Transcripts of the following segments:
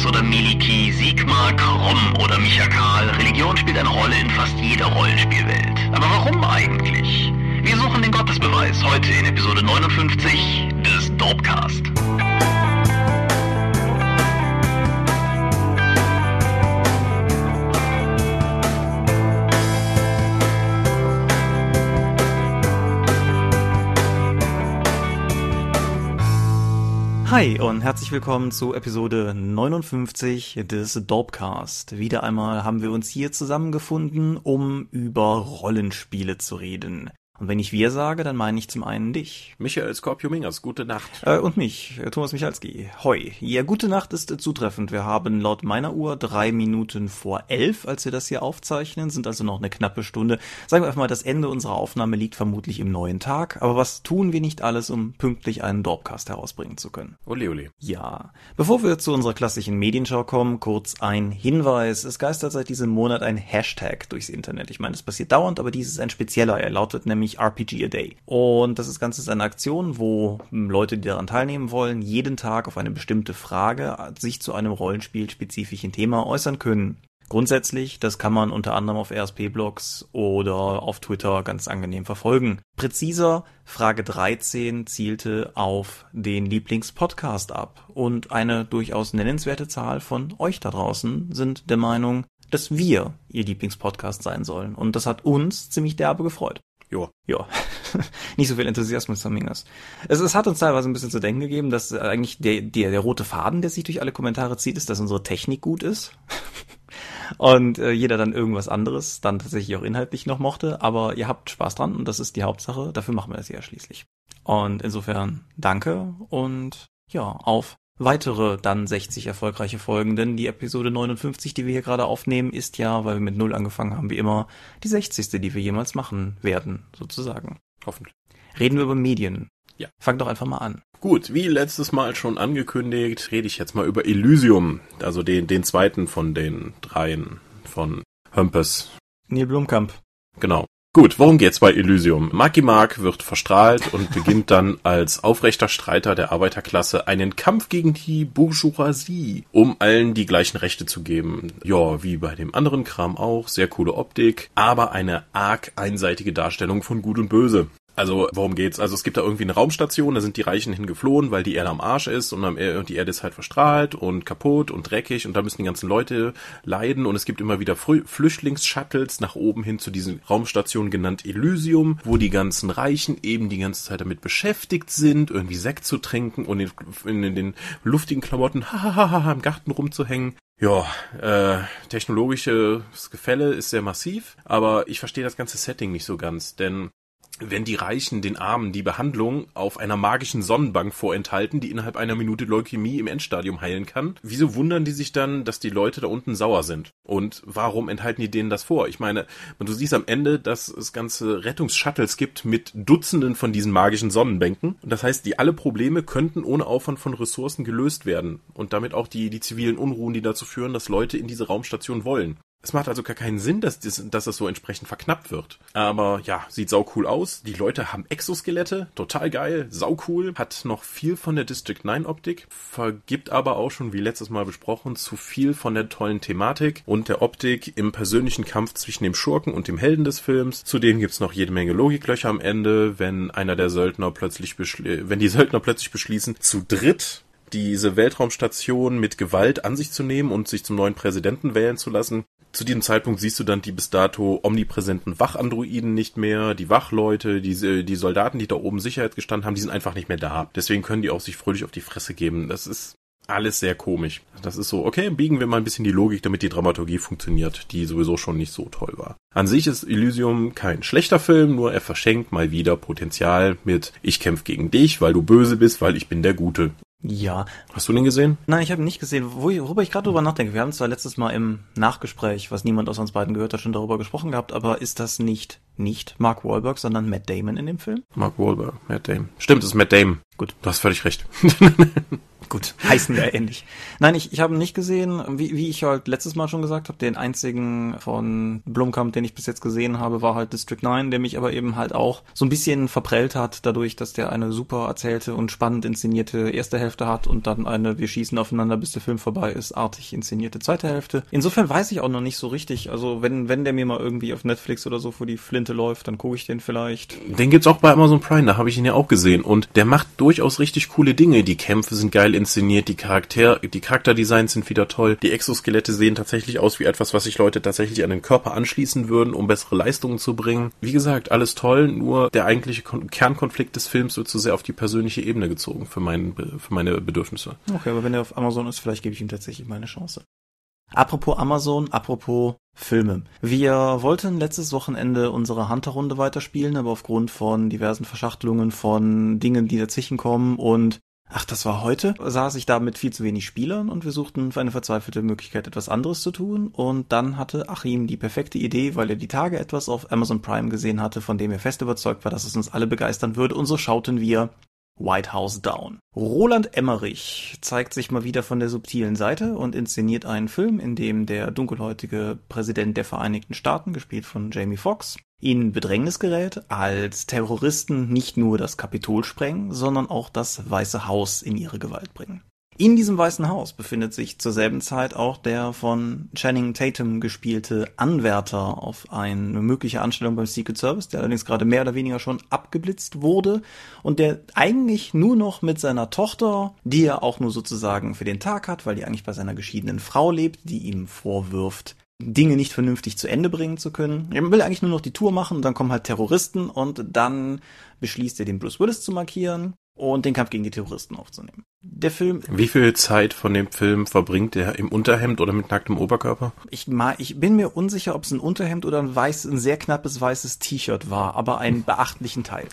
Markus oder Miliki, Sigmar, Krumm oder Micha Karl, Religion spielt eine Rolle in fast jeder Rollenspielwelt. Aber warum eigentlich? Wir suchen den Gottesbeweis heute in Episode 59 des Dopecast. Hi und herzlich willkommen zu Episode 59 des Dopecast. Wieder einmal haben wir uns hier zusammengefunden, um über Rollenspiele zu reden. Und wenn ich wir sage, dann meine ich zum einen dich. Michael Skorpio-Mingers, gute Nacht. Äh, und mich, äh, Thomas Michalski. Hoi. Ja, gute Nacht ist äh, zutreffend. Wir haben laut meiner Uhr drei Minuten vor elf, als wir das hier aufzeichnen, sind also noch eine knappe Stunde. Sagen wir einfach mal, das Ende unserer Aufnahme liegt vermutlich im neuen Tag. Aber was tun wir nicht alles, um pünktlich einen Dorpcast herausbringen zu können? Ole, ole. Ja. Bevor wir zu unserer klassischen Medienschau kommen, kurz ein Hinweis. Es geistert seit diesem Monat ein Hashtag durchs Internet. Ich meine, es passiert dauernd, aber dies ist ein spezieller. Er lautet nämlich RPG a Day. Und das Ganze ist eine Aktion, wo Leute, die daran teilnehmen wollen, jeden Tag auf eine bestimmte Frage sich zu einem rollenspielspezifischen Thema äußern können. Grundsätzlich, das kann man unter anderem auf RSP-Blogs oder auf Twitter ganz angenehm verfolgen. Präziser, Frage 13 zielte auf den Lieblingspodcast ab und eine durchaus nennenswerte Zahl von euch da draußen sind der Meinung, dass wir ihr Lieblingspodcast sein sollen. Und das hat uns ziemlich derbe gefreut. Jo. Ja, nicht so viel Enthusiasmus, Samingers. Es, es hat uns teilweise ein bisschen zu denken gegeben, dass eigentlich der, der, der rote Faden, der sich durch alle Kommentare zieht, ist, dass unsere Technik gut ist. und äh, jeder dann irgendwas anderes dann tatsächlich auch inhaltlich noch mochte. Aber ihr habt Spaß dran und das ist die Hauptsache. Dafür machen wir das ja schließlich. Und insofern danke und ja, auf weitere dann 60 erfolgreiche Folgen, denn die Episode 59, die wir hier gerade aufnehmen, ist ja, weil wir mit Null angefangen haben, wie immer, die 60. die wir jemals machen werden, sozusagen. Hoffentlich. Reden wir über Medien. Ja. Fang doch einfach mal an. Gut, wie letztes Mal schon angekündigt, rede ich jetzt mal über Elysium, also den, den zweiten von den dreien von Hömpes. Neil Blumkamp. Genau. Gut, worum geht's bei Elysium? Marky Mark wird verstrahlt und beginnt dann als aufrechter Streiter der Arbeiterklasse einen Kampf gegen die Bourgeoisie, um allen die gleichen Rechte zu geben. Ja, wie bei dem anderen Kram auch, sehr coole Optik, aber eine arg einseitige Darstellung von Gut und Böse. Also, worum geht's? Also, es gibt da irgendwie eine Raumstation, da sind die Reichen hingeflohen, weil die Erde am Arsch ist und die Erde ist halt verstrahlt und kaputt und dreckig und da müssen die ganzen Leute leiden und es gibt immer wieder Flüchtlingsshuttles nach oben hin zu diesen Raumstationen genannt Elysium, wo die ganzen Reichen eben die ganze Zeit damit beschäftigt sind, irgendwie Sekt zu trinken und in, in, in den luftigen Klamotten hahaha im Garten rumzuhängen. Ja, äh, technologisches Gefälle ist sehr massiv, aber ich verstehe das ganze Setting nicht so ganz, denn wenn die Reichen den Armen die Behandlung auf einer magischen Sonnenbank vorenthalten, die innerhalb einer Minute Leukämie im Endstadium heilen kann, wieso wundern die sich dann, dass die Leute da unten sauer sind? Und warum enthalten die denen das vor? Ich meine, du siehst am Ende, dass es ganze Rettungsshuttles gibt mit Dutzenden von diesen magischen Sonnenbänken. Und das heißt, die alle Probleme könnten ohne Aufwand von Ressourcen gelöst werden. Und damit auch die, die zivilen Unruhen, die dazu führen, dass Leute in diese Raumstation wollen. Es macht also gar keinen Sinn, dass, das, dass das so entsprechend verknappt wird. Aber ja, sieht sau cool aus. Die Leute haben Exoskelette, total geil, sau cool. Hat noch viel von der District 9 Optik, vergibt aber auch schon, wie letztes Mal besprochen, zu viel von der tollen Thematik und der Optik im persönlichen Kampf zwischen dem Schurken und dem Helden des Films. Zudem gibt's noch jede Menge Logiklöcher am Ende, wenn einer der Söldner plötzlich, wenn die Söldner plötzlich beschließen, zu dritt diese Weltraumstation mit Gewalt an sich zu nehmen und sich zum neuen Präsidenten wählen zu lassen. Zu diesem Zeitpunkt siehst du dann die bis dato omnipräsenten Wachandroiden nicht mehr, die Wachleute, die, die Soldaten, die da oben Sicherheit gestanden haben, die sind einfach nicht mehr da. Deswegen können die auch sich fröhlich auf die Fresse geben. Das ist alles sehr komisch. Das ist so, okay, biegen wir mal ein bisschen die Logik, damit die Dramaturgie funktioniert, die sowieso schon nicht so toll war. An sich ist Elysium kein schlechter Film, nur er verschenkt mal wieder Potenzial mit Ich kämpfe gegen dich, weil du böse bist, weil ich bin der Gute. Ja. Hast du den gesehen? Nein, ich habe ihn nicht gesehen. Worüber ich gerade drüber nachdenke, wir haben zwar letztes Mal im Nachgespräch, was niemand aus uns beiden gehört hat, schon darüber gesprochen gehabt, aber ist das nicht nicht Mark Wahlberg, sondern Matt Damon in dem Film. Mark Wahlberg, Matt Damon. Stimmt, es ist Matt Damon. Gut. Du hast völlig recht. Gut, heißen ja ähnlich. Nein, ich, ich habe nicht gesehen, wie, wie ich halt letztes Mal schon gesagt habe, den einzigen von Blumkamp, den ich bis jetzt gesehen habe, war halt District 9, der mich aber eben halt auch so ein bisschen verprellt hat, dadurch, dass der eine super erzählte und spannend inszenierte erste Hälfte hat und dann eine Wir schießen aufeinander, bis der Film vorbei ist, artig inszenierte zweite Hälfte. Insofern weiß ich auch noch nicht so richtig. Also wenn, wenn der mir mal irgendwie auf Netflix oder so vor die Flinte läuft, dann gucke ich den vielleicht. Den gibt's auch bei Amazon Prime, da habe ich ihn ja auch gesehen. Und der macht durchaus richtig coole Dinge. Die Kämpfe sind geil inszeniert, die Charakter, die Charakterdesigns sind wieder toll, die Exoskelette sehen tatsächlich aus wie etwas, was sich Leute tatsächlich an den Körper anschließen würden, um bessere Leistungen zu bringen. Wie gesagt, alles toll, nur der eigentliche Kon Kernkonflikt des Films wird zu sehr auf die persönliche Ebene gezogen für, mein, für meine Bedürfnisse. Okay, aber wenn er auf Amazon ist, vielleicht gebe ich ihm tatsächlich meine Chance. Apropos Amazon, apropos Filme. Wir wollten letztes Wochenende unsere Hunter-Runde weiterspielen, aber aufgrund von diversen Verschachtelungen von Dingen, die dazwischen kommen und Ach, das war heute? Saß ich da mit viel zu wenig Spielern und wir suchten für eine verzweifelte Möglichkeit etwas anderes zu tun und dann hatte Achim die perfekte Idee, weil er die Tage etwas auf Amazon Prime gesehen hatte, von dem er fest überzeugt war, dass es uns alle begeistern würde und so schauten wir White House Down. Roland Emmerich zeigt sich mal wieder von der subtilen Seite und inszeniert einen Film, in dem der dunkelhäutige Präsident der Vereinigten Staaten, gespielt von Jamie Foxx, in Bedrängnis gerät, als Terroristen nicht nur das Kapitol sprengen, sondern auch das Weiße Haus in ihre Gewalt bringen. In diesem Weißen Haus befindet sich zur selben Zeit auch der von Channing Tatum gespielte Anwärter auf eine mögliche Anstellung beim Secret Service, der allerdings gerade mehr oder weniger schon abgeblitzt wurde und der eigentlich nur noch mit seiner Tochter, die er auch nur sozusagen für den Tag hat, weil die eigentlich bei seiner geschiedenen Frau lebt, die ihm vorwirft, Dinge nicht vernünftig zu Ende bringen zu können. Er will eigentlich nur noch die Tour machen und dann kommen halt Terroristen und dann beschließt er den Bruce Willis zu markieren und den Kampf gegen die Terroristen aufzunehmen. Der Film. Wie viel Zeit von dem Film verbringt er im Unterhemd oder mit nacktem Oberkörper? Ich, ich bin mir unsicher, ob es ein Unterhemd oder ein weiß, ein sehr knappes weißes T-Shirt war, aber einen beachtlichen Teil.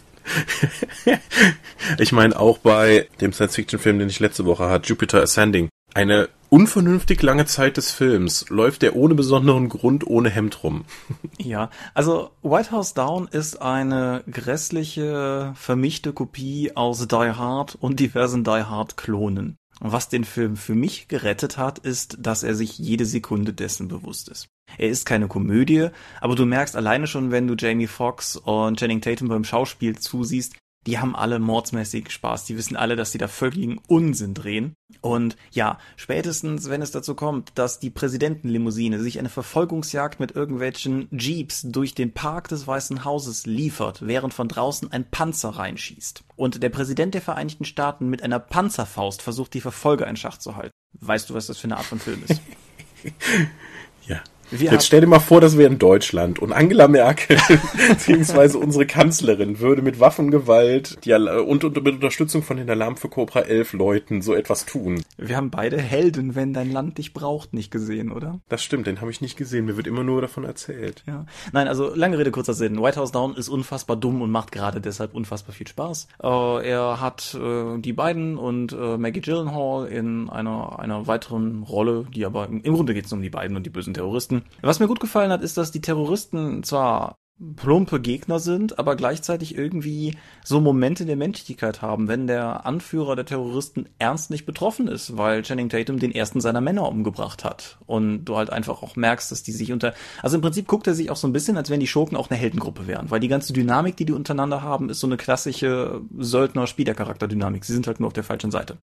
ich meine auch bei dem Science-Fiction-Film, den ich letzte Woche hatte, Jupiter Ascending. Eine unvernünftig lange Zeit des Films läuft er ohne besonderen Grund ohne Hemd rum. Ja, also White House Down ist eine grässliche, vermischte Kopie aus Die Hard und diversen Die Hard Klonen. Was den Film für mich gerettet hat, ist, dass er sich jede Sekunde dessen bewusst ist. Er ist keine Komödie, aber du merkst alleine schon, wenn du Jamie Foxx und Channing Tatum beim Schauspiel zusiehst, die haben alle mordsmäßig Spaß. Die wissen alle, dass sie da völligen Unsinn drehen. Und ja, spätestens, wenn es dazu kommt, dass die Präsidentenlimousine sich eine Verfolgungsjagd mit irgendwelchen Jeeps durch den Park des Weißen Hauses liefert, während von draußen ein Panzer reinschießt. Und der Präsident der Vereinigten Staaten mit einer Panzerfaust versucht, die Verfolger in Schach zu halten. Weißt du, was das für eine Art von Film ist? Wir Jetzt stell dir mal vor, das wäre in Deutschland und Angela Merkel beziehungsweise unsere Kanzlerin würde mit Waffengewalt die, und, und mit Unterstützung von den Alarm für Cobra 11 Leuten so etwas tun. Wir haben beide Helden, wenn dein Land dich braucht, nicht gesehen, oder? Das stimmt, den habe ich nicht gesehen. Mir wird immer nur davon erzählt. Ja. Nein, also lange Rede, kurzer Sinn. White House Down ist unfassbar dumm und macht gerade deshalb unfassbar viel Spaß. Äh, er hat äh, die beiden und äh, Maggie Gyllenhaal in einer, einer weiteren Rolle, die aber im, im Grunde geht es um die beiden und die bösen Terroristen was mir gut gefallen hat, ist, dass die Terroristen zwar plumpe Gegner sind, aber gleichzeitig irgendwie so Momente der Menschlichkeit haben, wenn der Anführer der Terroristen ernst nicht betroffen ist, weil Channing Tatum den ersten seiner Männer umgebracht hat. Und du halt einfach auch merkst, dass die sich unter, also im Prinzip guckt er sich auch so ein bisschen, als wenn die Schurken auch eine Heldengruppe wären, weil die ganze Dynamik, die die untereinander haben, ist so eine klassische Söldner-Spieler-Charakter-Dynamik. Sie sind halt nur auf der falschen Seite.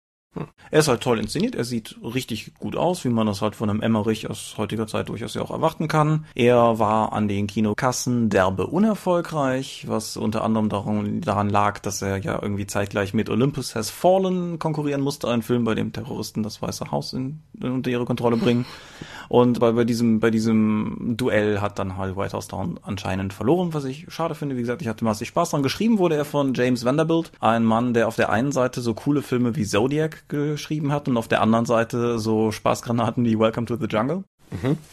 Er ist halt toll inszeniert, er sieht richtig gut aus, wie man das halt von einem Emmerich aus heutiger Zeit durchaus ja auch erwarten kann. Er war an den Kinokassen derbe unerfolgreich, was unter anderem daran, daran lag, dass er ja irgendwie zeitgleich mit Olympus Has Fallen konkurrieren musste, ein Film, bei dem Terroristen das Weiße Haus in, unter ihre Kontrolle bringen. Und bei, bei diesem, bei diesem Duell hat dann halt White House Down anscheinend verloren, was ich schade finde. Wie gesagt, ich hatte massig Spaß dran. Geschrieben wurde er von James Vanderbilt, ein Mann, der auf der einen Seite so coole Filme wie Zodiac geschrieben hat und auf der anderen Seite so Spaßgranaten wie Welcome to the Jungle. Mhm.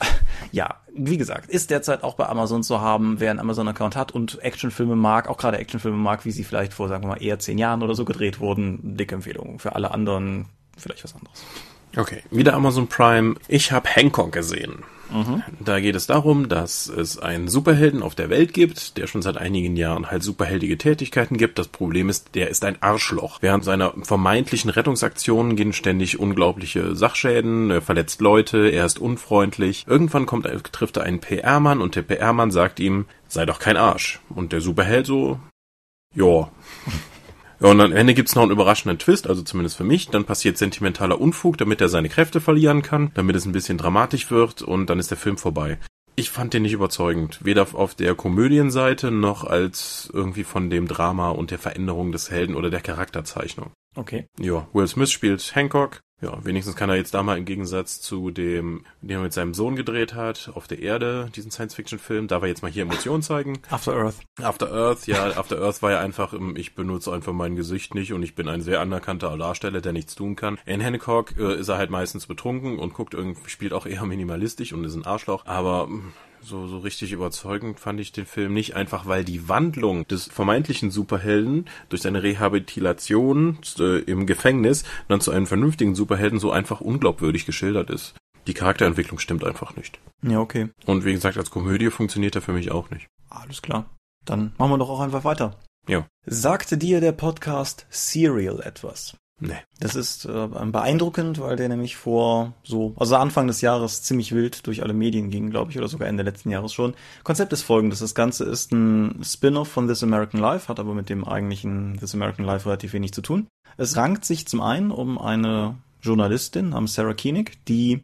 Ja, wie gesagt, ist derzeit auch bei Amazon zu haben, wer einen Amazon-Account hat und Actionfilme mag, auch gerade Actionfilme mag, wie sie vielleicht vor, sagen wir mal, eher zehn Jahren oder so gedreht wurden. Dicke Empfehlung. Für alle anderen vielleicht was anderes. Okay, wieder Amazon Prime. Ich habe Hancock gesehen. Da geht es darum, dass es einen Superhelden auf der Welt gibt, der schon seit einigen Jahren halt superheldige Tätigkeiten gibt. Das Problem ist, der ist ein Arschloch. Während seiner vermeintlichen Rettungsaktionen gehen ständig unglaubliche Sachschäden, er verletzt Leute, er ist unfreundlich. Irgendwann kommt, trifft er einen PR-Mann und der PR-Mann sagt ihm, sei doch kein Arsch. Und der Superheld so, ja. Ja, und am Ende gibt's noch einen überraschenden Twist, also zumindest für mich. Dann passiert sentimentaler Unfug, damit er seine Kräfte verlieren kann, damit es ein bisschen dramatisch wird und dann ist der Film vorbei. Ich fand den nicht überzeugend, weder auf der Komödienseite noch als irgendwie von dem Drama und der Veränderung des Helden oder der Charakterzeichnung. Okay. Ja, Will Smith spielt Hancock, ja, wenigstens kann er jetzt da mal im Gegensatz zu dem, den er mit seinem Sohn gedreht hat, auf der Erde, diesen Science-Fiction-Film, da wir jetzt mal hier Emotionen zeigen. After Earth. After Earth, ja, After Earth war ja einfach, ich benutze einfach mein Gesicht nicht und ich bin ein sehr anerkannter Darsteller, der nichts tun kann. In Hancock äh, ist er halt meistens betrunken und guckt irgendwie, spielt auch eher minimalistisch und ist ein Arschloch, aber hm, so, so richtig überzeugend fand ich den Film nicht, einfach weil die Wandlung des vermeintlichen Superhelden durch seine Rehabilitation äh, im Gefängnis dann zu einem vernünftigen Superhelden so einfach unglaubwürdig geschildert ist. Die Charakterentwicklung stimmt einfach nicht. Ja, okay. Und wie gesagt, als Komödie funktioniert er für mich auch nicht. Alles klar. Dann machen wir doch auch einfach weiter. Ja. Sagte dir der Podcast Serial etwas? Nee. Das ist äh, beeindruckend, weil der nämlich vor so, also Anfang des Jahres ziemlich wild durch alle Medien ging, glaube ich, oder sogar Ende letzten Jahres schon. Konzept ist folgendes. Das Ganze ist ein Spin-off von This American Life, hat aber mit dem eigentlichen This American Life relativ wenig zu tun. Es rankt sich zum einen um eine Journalistin namens Sarah Koenig, die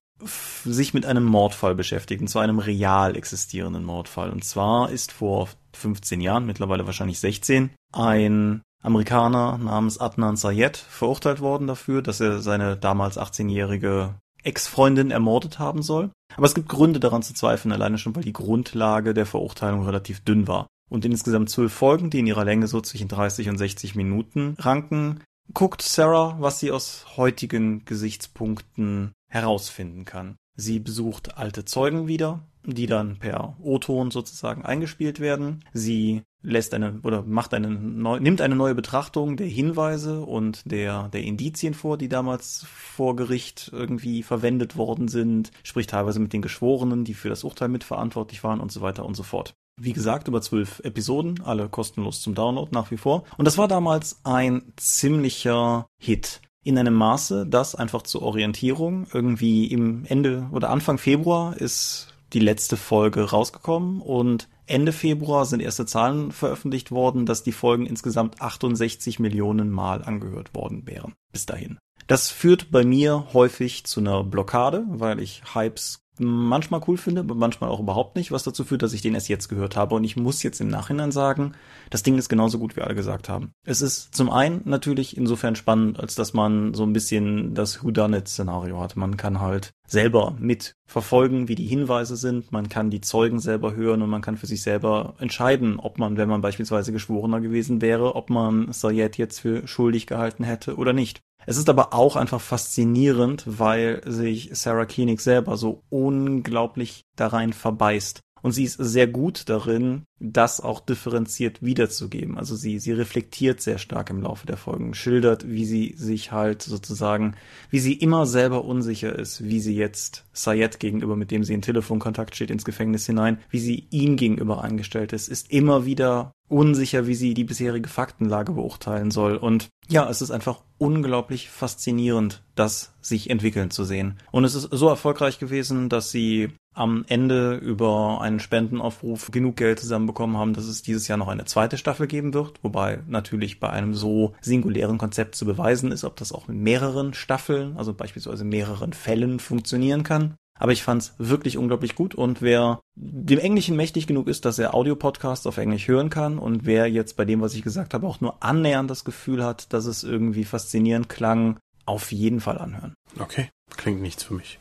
sich mit einem Mordfall beschäftigt, und zwar einem real existierenden Mordfall. Und zwar ist vor 15 Jahren, mittlerweile wahrscheinlich 16, ein Amerikaner namens Adnan Sayed verurteilt worden dafür, dass er seine damals 18-jährige Ex-Freundin ermordet haben soll. Aber es gibt Gründe daran zu zweifeln, alleine schon, weil die Grundlage der Verurteilung relativ dünn war. Und in insgesamt zwölf Folgen, die in ihrer Länge so zwischen 30 und 60 Minuten ranken, guckt Sarah, was sie aus heutigen Gesichtspunkten herausfinden kann. Sie besucht alte Zeugen wieder, die dann per O-Ton sozusagen eingespielt werden. Sie lässt eine oder macht eine neu, nimmt eine neue Betrachtung der Hinweise und der der Indizien vor, die damals vor Gericht irgendwie verwendet worden sind, spricht teilweise mit den Geschworenen, die für das Urteil mitverantwortlich waren und so weiter und so fort. Wie gesagt, über zwölf Episoden, alle kostenlos zum Download nach wie vor. Und das war damals ein ziemlicher Hit in einem Maße, dass einfach zur Orientierung irgendwie im Ende oder Anfang Februar ist die letzte Folge rausgekommen und Ende Februar sind erste Zahlen veröffentlicht worden, dass die Folgen insgesamt 68 Millionen Mal angehört worden wären. Bis dahin. Das führt bei mir häufig zu einer Blockade, weil ich Hypes manchmal cool finde, aber manchmal auch überhaupt nicht, was dazu führt, dass ich den erst jetzt gehört habe. Und ich muss jetzt im Nachhinein sagen, das Ding ist genauso gut, wie alle gesagt haben. Es ist zum einen natürlich insofern spannend, als dass man so ein bisschen das Whodunit-Szenario hat. Man kann halt selber mit verfolgen, wie die Hinweise sind. Man kann die Zeugen selber hören und man kann für sich selber entscheiden, ob man, wenn man beispielsweise Geschworener gewesen wäre, ob man Sayed jetzt für schuldig gehalten hätte oder nicht. Es ist aber auch einfach faszinierend, weil sich Sarah Koenig selber so unglaublich da rein verbeißt. Und sie ist sehr gut darin, das auch differenziert wiederzugeben. Also sie, sie reflektiert sehr stark im Laufe der Folgen, schildert, wie sie sich halt sozusagen, wie sie immer selber unsicher ist, wie sie jetzt Sayed gegenüber, mit dem sie in Telefonkontakt steht, ins Gefängnis hinein, wie sie ihm gegenüber eingestellt ist, ist immer wieder unsicher, wie sie die bisherige Faktenlage beurteilen soll. Und ja, es ist einfach unglaublich faszinierend, das sich entwickeln zu sehen. Und es ist so erfolgreich gewesen, dass sie am Ende über einen Spendenaufruf genug Geld zusammenbekommen haben, dass es dieses Jahr noch eine zweite Staffel geben wird, wobei natürlich bei einem so singulären Konzept zu beweisen ist, ob das auch mit mehreren Staffeln, also beispielsweise mehreren Fällen funktionieren kann. Aber ich fand's wirklich unglaublich gut und wer dem Englischen mächtig genug ist, dass er Audiopodcasts auf Englisch hören kann und wer jetzt bei dem, was ich gesagt habe, auch nur annähernd das Gefühl hat, dass es irgendwie faszinierend klang, auf jeden Fall anhören. Okay, klingt nichts für mich.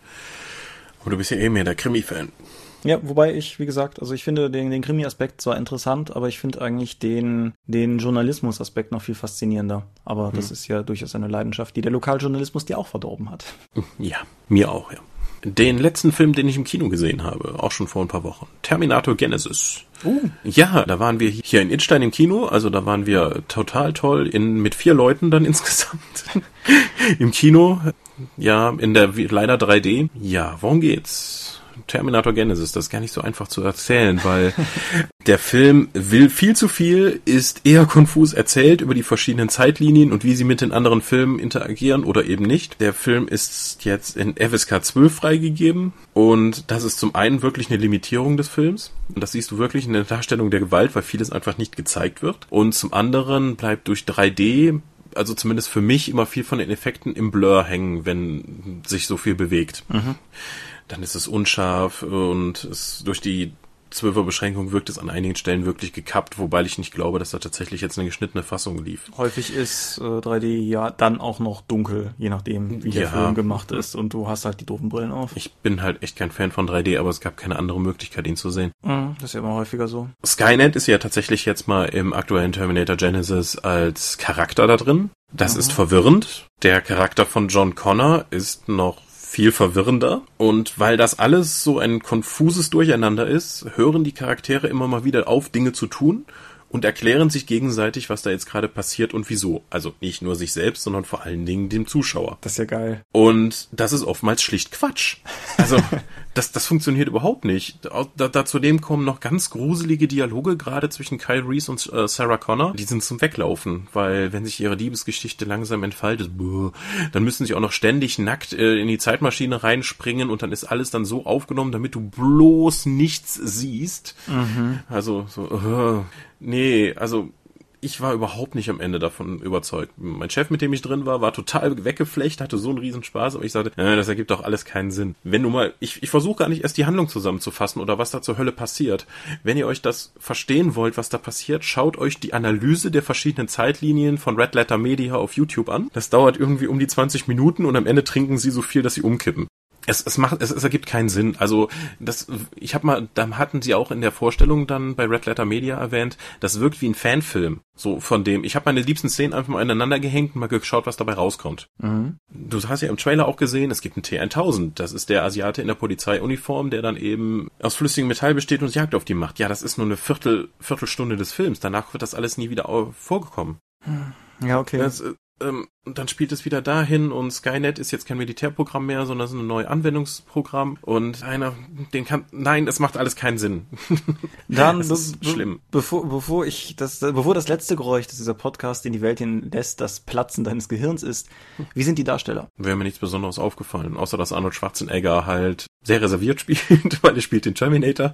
Aber du bist ja eh mehr der Krimi-Fan. Ja, wobei ich, wie gesagt, also ich finde den, den Krimi-Aspekt zwar interessant, aber ich finde eigentlich den, den Journalismus-Aspekt noch viel faszinierender. Aber das hm. ist ja durchaus eine Leidenschaft, die der Lokaljournalismus dir auch verdorben hat. Ja, mir auch, ja den letzten Film, den ich im Kino gesehen habe, auch schon vor ein paar Wochen. Terminator Genesis. Uh. Ja, da waren wir hier in Itstein im Kino, also da waren wir total toll in mit vier Leuten dann insgesamt im Kino. Ja, in der leider 3D. Ja, worum geht's? Terminator Genesis, das ist gar nicht so einfach zu erzählen, weil der Film will viel zu viel, ist eher konfus erzählt über die verschiedenen Zeitlinien und wie sie mit den anderen Filmen interagieren oder eben nicht. Der Film ist jetzt in FSK 12 freigegeben und das ist zum einen wirklich eine Limitierung des Films und das siehst du wirklich in der Darstellung der Gewalt, weil vieles einfach nicht gezeigt wird und zum anderen bleibt durch 3D also zumindest für mich immer viel von den Effekten im Blur hängen, wenn sich so viel bewegt. Mhm. Dann ist es unscharf und es durch die Zwölfer-Beschränkung wirkt es an einigen Stellen wirklich gekappt, wobei ich nicht glaube, dass da tatsächlich jetzt eine geschnittene Fassung lief. Häufig ist äh, 3D ja dann auch noch dunkel, je nachdem, wie der Film gemacht ist und du hast halt die doofen Brillen auf. Ich bin halt echt kein Fan von 3D, aber es gab keine andere Möglichkeit, ihn zu sehen. Mhm, das ist ja immer häufiger so. Skynet ist ja tatsächlich jetzt mal im aktuellen Terminator Genesis als Charakter da drin. Das mhm. ist verwirrend. Der Charakter von John Connor ist noch viel verwirrender. Und weil das alles so ein konfuses Durcheinander ist, hören die Charaktere immer mal wieder auf, Dinge zu tun und erklären sich gegenseitig, was da jetzt gerade passiert und wieso. Also nicht nur sich selbst, sondern vor allen Dingen dem Zuschauer. Das ist ja geil. Und das ist oftmals schlicht Quatsch. Also das, das funktioniert überhaupt nicht. Da, da zudem kommen noch ganz gruselige Dialoge gerade zwischen Kyle Reese und äh, Sarah Connor. Die sind zum Weglaufen, weil wenn sich ihre Liebesgeschichte langsam entfaltet, buh, dann müssen sie auch noch ständig nackt äh, in die Zeitmaschine reinspringen und dann ist alles dann so aufgenommen, damit du bloß nichts siehst. Mhm. Also so, uh, nee, also ich war überhaupt nicht am Ende davon überzeugt. Mein Chef, mit dem ich drin war, war total weggeflecht, hatte so einen riesen Spaß, aber ich sagte, äh, das ergibt doch alles keinen Sinn. Wenn du mal, ich, ich versuche gar nicht erst die Handlung zusammenzufassen oder was da zur Hölle passiert. Wenn ihr euch das verstehen wollt, was da passiert, schaut euch die Analyse der verschiedenen Zeitlinien von Red Letter Media auf YouTube an. Das dauert irgendwie um die 20 Minuten und am Ende trinken sie so viel, dass sie umkippen es, es macht, es, es ergibt keinen Sinn. Also das, ich habe mal, da hatten sie auch in der Vorstellung dann bei Red Letter Media erwähnt, das wirkt wie ein Fanfilm. So von dem, ich habe meine liebsten Szenen einfach mal ineinander gehängt und mal geschaut, was dabei rauskommt. Mhm. Du hast ja im Trailer auch gesehen, es gibt einen T1000. Das ist der Asiate in der Polizeiuniform, der dann eben aus flüssigem Metall besteht und Jagd auf die macht. Ja, das ist nur eine Viertel, Viertelstunde des Films. Danach wird das alles nie wieder vorgekommen. Ja, okay. Das, ähm, und dann spielt es wieder dahin und Skynet ist jetzt kein Militärprogramm mehr, sondern es ist ein neues Anwendungsprogramm und einer, den kann, nein, das macht alles keinen Sinn. Dann, das ist be schlimm. Bevor, bevor ich das, bevor das letzte Geräusch, das dieser Podcast in die Welt hinlässt, das Platzen deines Gehirns ist, wie sind die Darsteller? Wäre mir nichts Besonderes aufgefallen, außer dass Arnold Schwarzenegger halt sehr reserviert spielt, weil er spielt den Terminator.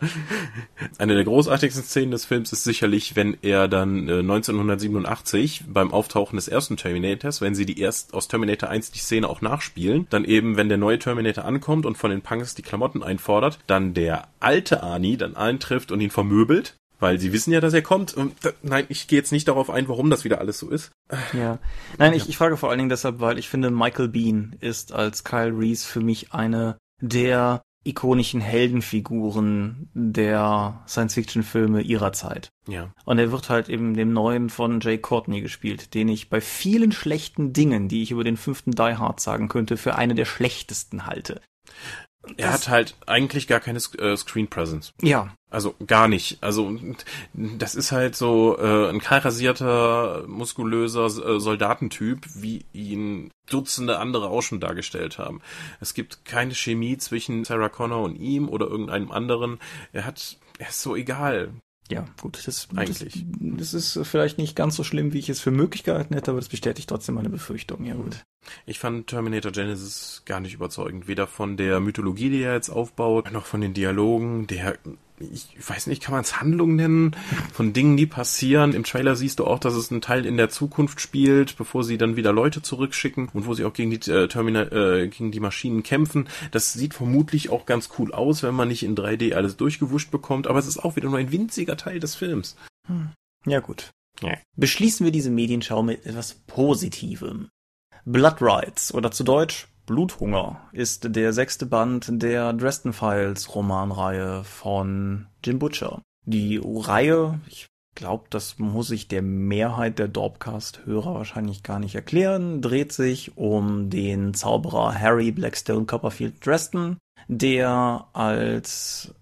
Eine der großartigsten Szenen des Films ist sicherlich, wenn er dann äh, 1987 beim Auftauchen des ersten Terminators, wenn sie sie die erst aus Terminator 1 die Szene auch nachspielen, dann eben, wenn der neue Terminator ankommt und von den Punks die Klamotten einfordert, dann der alte Arnie dann eintrifft und ihn vermöbelt, weil sie wissen ja, dass er kommt. Und, nein, ich gehe jetzt nicht darauf ein, warum das wieder alles so ist. Ja. Nein, ich, ich frage vor allen Dingen deshalb, weil ich finde, Michael Bean ist als Kyle Reese für mich eine der ikonischen Heldenfiguren der Science-Fiction-Filme ihrer Zeit. Ja. Und er wird halt eben dem neuen von Jay Courtney gespielt, den ich bei vielen schlechten Dingen, die ich über den fünften Die Hard sagen könnte, für eine der schlechtesten halte. Er hat halt eigentlich gar keine äh, Screen Presence. Ja. Also gar nicht. Also das ist halt so äh, ein kahlrasierter, muskulöser äh, Soldatentyp, wie ihn Dutzende andere auch schon dargestellt haben. Es gibt keine Chemie zwischen Sarah Connor und ihm oder irgendeinem anderen. Er hat, er ist so egal. Ja, gut, das, Eigentlich. Das, das, ist vielleicht nicht ganz so schlimm, wie ich es für möglich gehalten hätte, aber das bestätigt trotzdem meine Befürchtung. Ja, gut. Ich fand Terminator Genesis gar nicht überzeugend. Weder von der Mythologie, die er jetzt aufbaut, noch von den Dialogen. Der ich weiß nicht, kann man es Handlung nennen, von Dingen, die passieren. Im Trailer siehst du auch, dass es einen Teil in der Zukunft spielt, bevor sie dann wieder Leute zurückschicken und wo sie auch gegen die äh, Terminal, äh, gegen die Maschinen kämpfen. Das sieht vermutlich auch ganz cool aus, wenn man nicht in 3D alles durchgewuscht bekommt, aber es ist auch wieder nur ein winziger Teil des Films. Hm. Ja, gut. Ja. Beschließen wir diese Medienschau mit etwas Positivem. Blood Rights oder zu Deutsch Bluthunger ist der sechste Band der Dresden Files Romanreihe von Jim Butcher. Die Reihe, ich glaube, das muss ich der Mehrheit der Dorpcast-Hörer wahrscheinlich gar nicht erklären, dreht sich um den Zauberer Harry Blackstone Copperfield Dresden, der als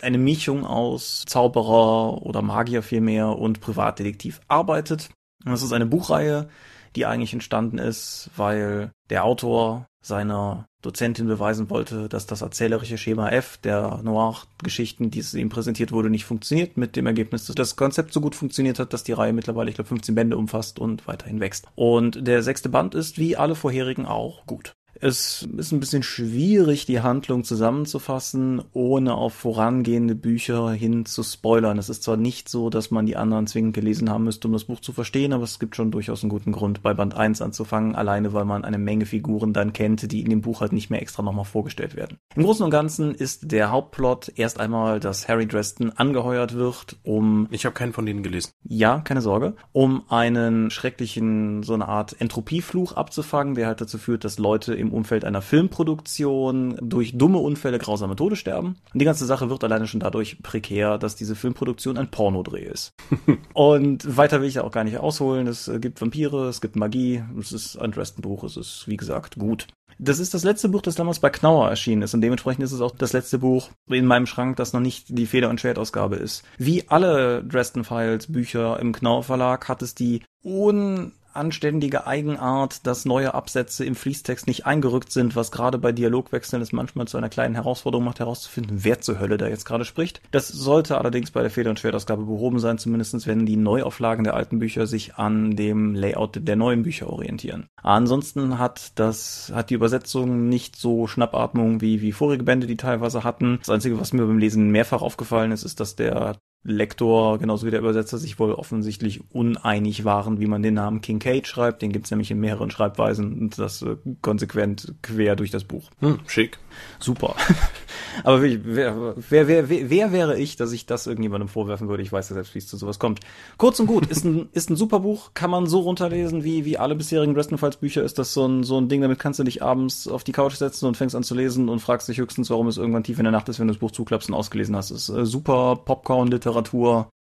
eine Mischung aus Zauberer oder Magier vielmehr und Privatdetektiv arbeitet. Das ist eine Buchreihe, die eigentlich entstanden ist, weil der Autor seiner Dozentin beweisen wollte, dass das erzählerische Schema F der Noir-Geschichten, die es ihm präsentiert wurde, nicht funktioniert, mit dem Ergebnis, dass das Konzept so gut funktioniert hat, dass die Reihe mittlerweile, ich glaube, 15 Bände umfasst und weiterhin wächst. Und der sechste Band ist, wie alle vorherigen auch, gut. Es ist ein bisschen schwierig, die Handlung zusammenzufassen, ohne auf vorangehende Bücher hin zu spoilern. Es ist zwar nicht so, dass man die anderen zwingend gelesen haben müsste, um das Buch zu verstehen, aber es gibt schon durchaus einen guten Grund, bei Band 1 anzufangen, alleine weil man eine Menge Figuren dann kennt, die in dem Buch halt nicht mehr extra nochmal vorgestellt werden. Im Großen und Ganzen ist der Hauptplot erst einmal, dass Harry Dresden angeheuert wird, um... Ich habe keinen von denen gelesen. Ja, keine Sorge. Um einen schrecklichen, so eine Art Entropiefluch abzufangen, der halt dazu führt, dass Leute im im Umfeld einer Filmproduktion durch dumme Unfälle grausame Tode sterben. Und die ganze Sache wird alleine schon dadurch prekär, dass diese Filmproduktion ein Pornodreh ist. und weiter will ich auch gar nicht ausholen. Es gibt Vampire, es gibt Magie, es ist ein Dresden-Buch, es ist, wie gesagt, gut. Das ist das letzte Buch, das damals bei Knauer erschienen ist und dementsprechend ist es auch das letzte Buch in meinem Schrank, das noch nicht die Feder- und Schwertausgabe ist. Wie alle Dresden Files Bücher im Knauer Verlag hat es die un anständige Eigenart, dass neue Absätze im Fließtext nicht eingerückt sind, was gerade bei Dialogwechseln es manchmal zu einer kleinen Herausforderung macht, herauszufinden, wer zur Hölle da jetzt gerade spricht. Das sollte allerdings bei der Feder- und Schwertausgabe behoben sein, zumindest wenn die Neuauflagen der alten Bücher sich an dem Layout der neuen Bücher orientieren. Ansonsten hat das, hat die Übersetzung nicht so Schnappatmung wie, wie vorige Bände, die teilweise hatten. Das Einzige, was mir beim Lesen mehrfach aufgefallen ist, ist, dass der Lektor genauso wie der Übersetzer sich wohl offensichtlich uneinig waren, wie man den Namen Kincaid schreibt. Den gibt's nämlich in mehreren Schreibweisen und das äh, konsequent quer durch das Buch. Hm, schick. Super. Aber wer, wer, wer, wer, wer wäre ich, dass ich das irgendjemandem vorwerfen würde? Ich weiß ja selbst, wie es zu sowas kommt. Kurz und gut, ist ein, ist ein super Buch, kann man so runterlesen, wie, wie alle bisherigen Dresden Files Bücher. Ist das so ein, so ein Ding, damit kannst du dich abends auf die Couch setzen und fängst an zu lesen und fragst dich höchstens, warum es irgendwann tief in der Nacht ist, wenn du das Buch zuklappst und ausgelesen hast. Ist äh, super Popcorn-Literatur,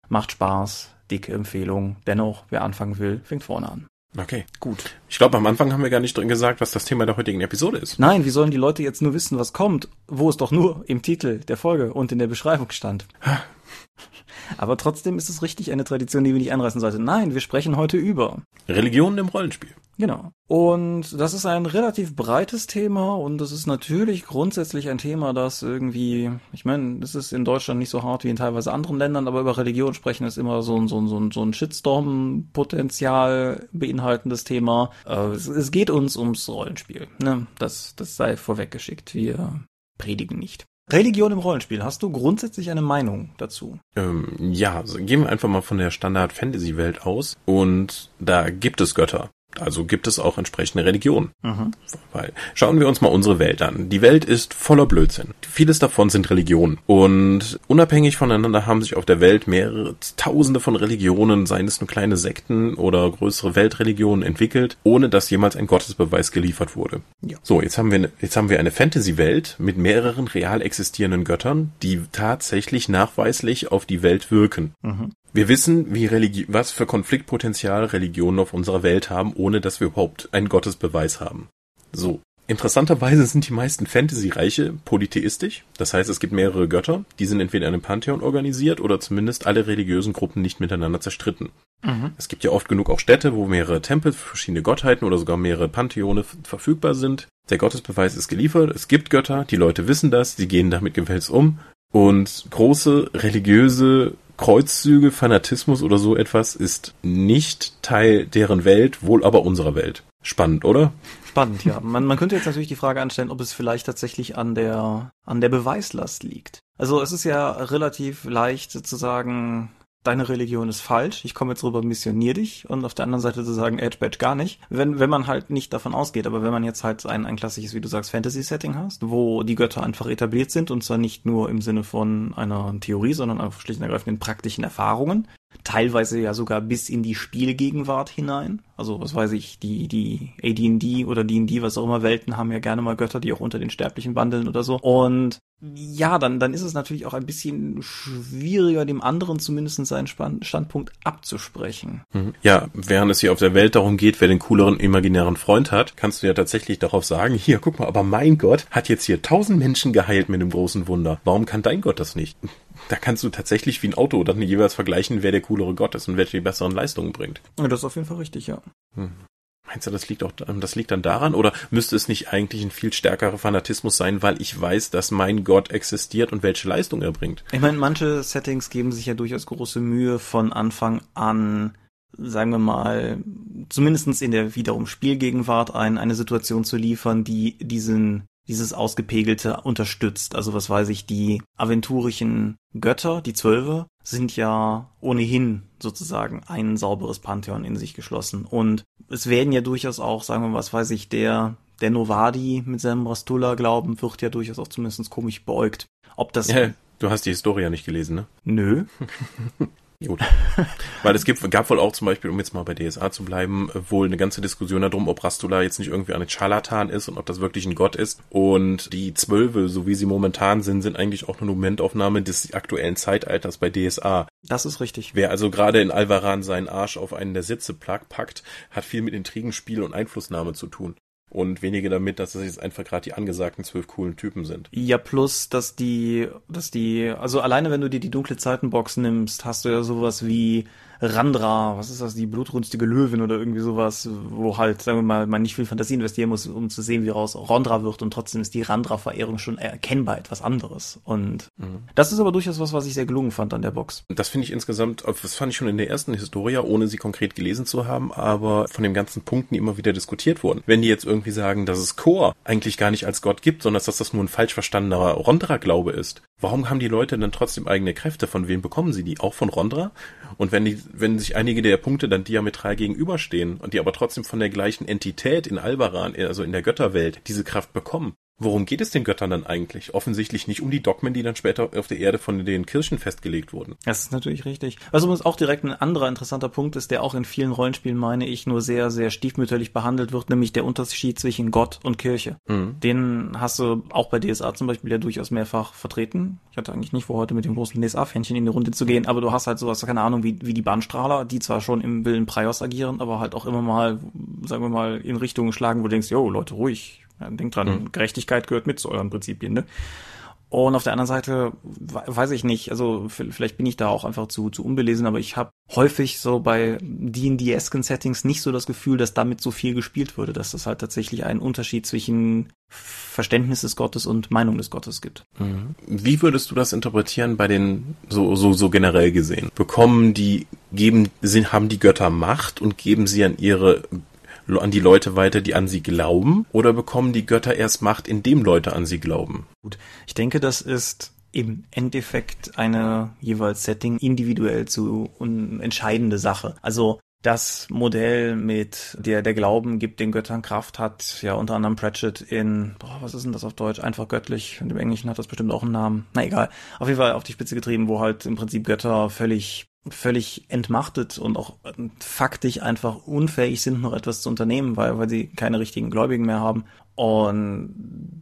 macht Spaß, dicke Empfehlung. Dennoch, wer anfangen will, fängt vorne an. Okay, gut. Ich glaube, am Anfang haben wir gar nicht drin gesagt, was das Thema der heutigen Episode ist. Nein, wie sollen die Leute jetzt nur wissen, was kommt, wo es doch nur im Titel der Folge und in der Beschreibung stand? Aber trotzdem ist es richtig eine Tradition, die wir nicht anreißen sollten. Nein, wir sprechen heute über Religionen im Rollenspiel. Genau. Und das ist ein relativ breites Thema und das ist natürlich grundsätzlich ein Thema, das irgendwie, ich meine, das ist in Deutschland nicht so hart wie in teilweise anderen Ländern, aber über Religion sprechen ist immer so ein, so ein, so ein, so ein Shitstorm-Potenzial beinhaltendes Thema. Äh, es, es geht uns ums Rollenspiel. Ne? Das, das sei vorweggeschickt. Wir predigen nicht. Religion im Rollenspiel. Hast du grundsätzlich eine Meinung dazu? Ähm, ja, also gehen wir einfach mal von der Standard-Fantasy-Welt aus. Und da gibt es Götter. Also gibt es auch entsprechende Religionen. Mhm. Weil schauen wir uns mal unsere Welt an. Die Welt ist voller Blödsinn. Vieles davon sind Religionen. Und unabhängig voneinander haben sich auf der Welt mehrere Tausende von Religionen, seien es nur kleine Sekten oder größere Weltreligionen entwickelt, ohne dass jemals ein Gottesbeweis geliefert wurde. Ja. So, jetzt haben wir, jetzt haben wir eine Fantasy-Welt mit mehreren real existierenden Göttern, die tatsächlich nachweislich auf die Welt wirken. Mhm. Wir wissen, wie Religi was für Konfliktpotenzial Religionen auf unserer Welt haben, ohne dass wir überhaupt einen Gottesbeweis haben. So. Interessanterweise sind die meisten Fantasy-Reiche polytheistisch. Das heißt, es gibt mehrere Götter, die sind entweder in einem Pantheon organisiert oder zumindest alle religiösen Gruppen nicht miteinander zerstritten. Mhm. Es gibt ja oft genug auch Städte, wo mehrere Tempel für verschiedene Gottheiten oder sogar mehrere Pantheone verfügbar sind. Der Gottesbeweis ist geliefert, es gibt Götter, die Leute wissen das, sie gehen damit gewälzt um und große religiöse Kreuzzüge, Fanatismus oder so etwas ist nicht Teil deren Welt, wohl aber unserer Welt. Spannend, oder? Spannend, ja. Man, man könnte jetzt natürlich die Frage anstellen, ob es vielleicht tatsächlich an der, an der Beweislast liegt. Also es ist ja relativ leicht zu sagen, deine Religion ist falsch, ich komme jetzt rüber, missionier dich und auf der anderen Seite zu sagen, Edge Badge gar nicht. Wenn, wenn man halt nicht davon ausgeht, aber wenn man jetzt halt ein, ein klassisches, wie du sagst, Fantasy-Setting hast, wo die Götter einfach etabliert sind und zwar nicht nur im Sinne von einer Theorie, sondern einfach schlicht und ergreifend in praktischen Erfahrungen, teilweise ja sogar bis in die Spielgegenwart hinein. Also was weiß ich, die, die AD&D oder D&D, was auch immer Welten haben ja gerne mal Götter, die auch unter den Sterblichen wandeln oder so. Und ja, dann, dann ist es natürlich auch ein bisschen schwieriger, dem anderen zumindest seinen Standpunkt abzusprechen. Mhm. Ja, während es hier auf der Welt darum geht, wer den cooleren imaginären Freund hat, kannst du ja tatsächlich darauf sagen, hier, guck mal, aber mein Gott hat jetzt hier tausend Menschen geheilt mit einem großen Wunder. Warum kann dein Gott das nicht? Da kannst du tatsächlich wie ein Auto dann jeweils vergleichen, wer der coolere Gott ist und wer die besseren Leistungen bringt. Ja, das ist auf jeden Fall richtig, ja. Hm. Meinst du, das liegt auch, das liegt dann daran? Oder müsste es nicht eigentlich ein viel stärkerer Fanatismus sein, weil ich weiß, dass mein Gott existiert und welche Leistung er bringt? Ich meine, manche Settings geben sich ja durchaus große Mühe von Anfang an, sagen wir mal, zumindestens in der wiederum Spielgegenwart ein, eine Situation zu liefern, die diesen dieses Ausgepegelte unterstützt. Also was weiß ich, die aventurischen Götter, die Zwölfe, sind ja ohnehin sozusagen ein sauberes Pantheon in sich geschlossen. Und es werden ja durchaus auch, sagen wir mal, was weiß ich, der, der Novadi mit seinem Rastula-Glauben wird ja durchaus auch zumindest komisch beäugt. Ob das... Ja, du hast die Historie ja nicht gelesen, ne? Nö. Gut. Weil es gibt, gab wohl auch zum Beispiel, um jetzt mal bei DSA zu bleiben, wohl eine ganze Diskussion darum, ob Rastula jetzt nicht irgendwie ein Scharlatan ist und ob das wirklich ein Gott ist. Und die Zwölfe, so wie sie momentan sind, sind eigentlich auch eine Momentaufnahme des aktuellen Zeitalters bei DSA. Das ist richtig. Wer also gerade in Alvaran seinen Arsch auf einen der Sitze packt, hat viel mit Intrigenspiel und Einflussnahme zu tun und weniger damit, dass das jetzt einfach gerade die angesagten zwölf coolen Typen sind. Ja, plus, dass die, dass die, also alleine wenn du dir die dunkle Zeitenbox nimmst, hast du ja sowas wie Randra, was ist das, die blutrünstige Löwin oder irgendwie sowas, wo halt, sagen wir mal, man nicht viel Fantasie investieren muss, um zu sehen, wie raus Rondra wird und trotzdem ist die Randra-Verehrung schon erkennbar etwas anderes. Und mhm. das ist aber durchaus was, was ich sehr gelungen fand an der Box. Das finde ich insgesamt, das fand ich schon in der ersten Historia, ohne sie konkret gelesen zu haben, aber von den ganzen Punkten, die immer wieder diskutiert wurden. Wenn die jetzt irgendwie sagen, dass es Chor eigentlich gar nicht als Gott gibt, sondern dass das nur ein falsch verstandener Rondra-Glaube ist, warum haben die Leute dann trotzdem eigene Kräfte? Von wem bekommen sie die? Auch von Rondra? Und wenn die, wenn sich einige der Punkte dann diametral gegenüberstehen und die aber trotzdem von der gleichen Entität in Albaran, also in der Götterwelt, diese Kraft bekommen, Worum geht es den Göttern dann eigentlich? Offensichtlich nicht um die Dogmen, die dann später auf der Erde von den Kirchen festgelegt wurden. Das ist natürlich richtig. Was übrigens auch direkt ein anderer interessanter Punkt ist, der auch in vielen Rollenspielen, meine ich, nur sehr, sehr stiefmütterlich behandelt wird, nämlich der Unterschied zwischen Gott und Kirche. Mhm. Den hast du auch bei DSA zum Beispiel ja durchaus mehrfach vertreten. Ich hatte eigentlich nicht vor, heute mit dem großen DSA-Fähnchen in die Runde zu gehen, aber du hast halt sowas, keine Ahnung, wie, wie die Bahnstrahler, die zwar schon im Willen Praios agieren, aber halt auch immer mal, sagen wir mal, in Richtungen schlagen, wo du denkst, yo, Leute, ruhig, ja, denkt dran, mhm. Gerechtigkeit gehört mit zu euren Prinzipien, ne? Und auf der anderen Seite weiß ich nicht, also vielleicht bin ich da auch einfach zu, zu unbelesen, aber ich habe häufig so bei D&D-esken Settings nicht so das Gefühl, dass damit so viel gespielt würde, dass das halt tatsächlich einen Unterschied zwischen Verständnis des Gottes und Meinung des Gottes gibt. Mhm. Wie würdest du das interpretieren bei den, so, so, so generell gesehen? Bekommen die, geben, sind, haben die Götter Macht und geben sie an ihre an die Leute weiter, die an sie glauben? Oder bekommen die Götter erst Macht, indem Leute an sie glauben? Gut, ich denke, das ist im Endeffekt eine jeweils Setting individuell zu entscheidende Sache. Also das Modell mit der der Glauben gibt den Göttern Kraft hat ja unter anderem Pratchett in boah, was ist denn das auf Deutsch einfach göttlich und im Englischen hat das bestimmt auch einen Namen na egal auf jeden Fall auf die Spitze getrieben wo halt im Prinzip Götter völlig völlig entmachtet und auch faktisch einfach unfähig sind, noch etwas zu unternehmen, weil, weil sie keine richtigen Gläubigen mehr haben. Und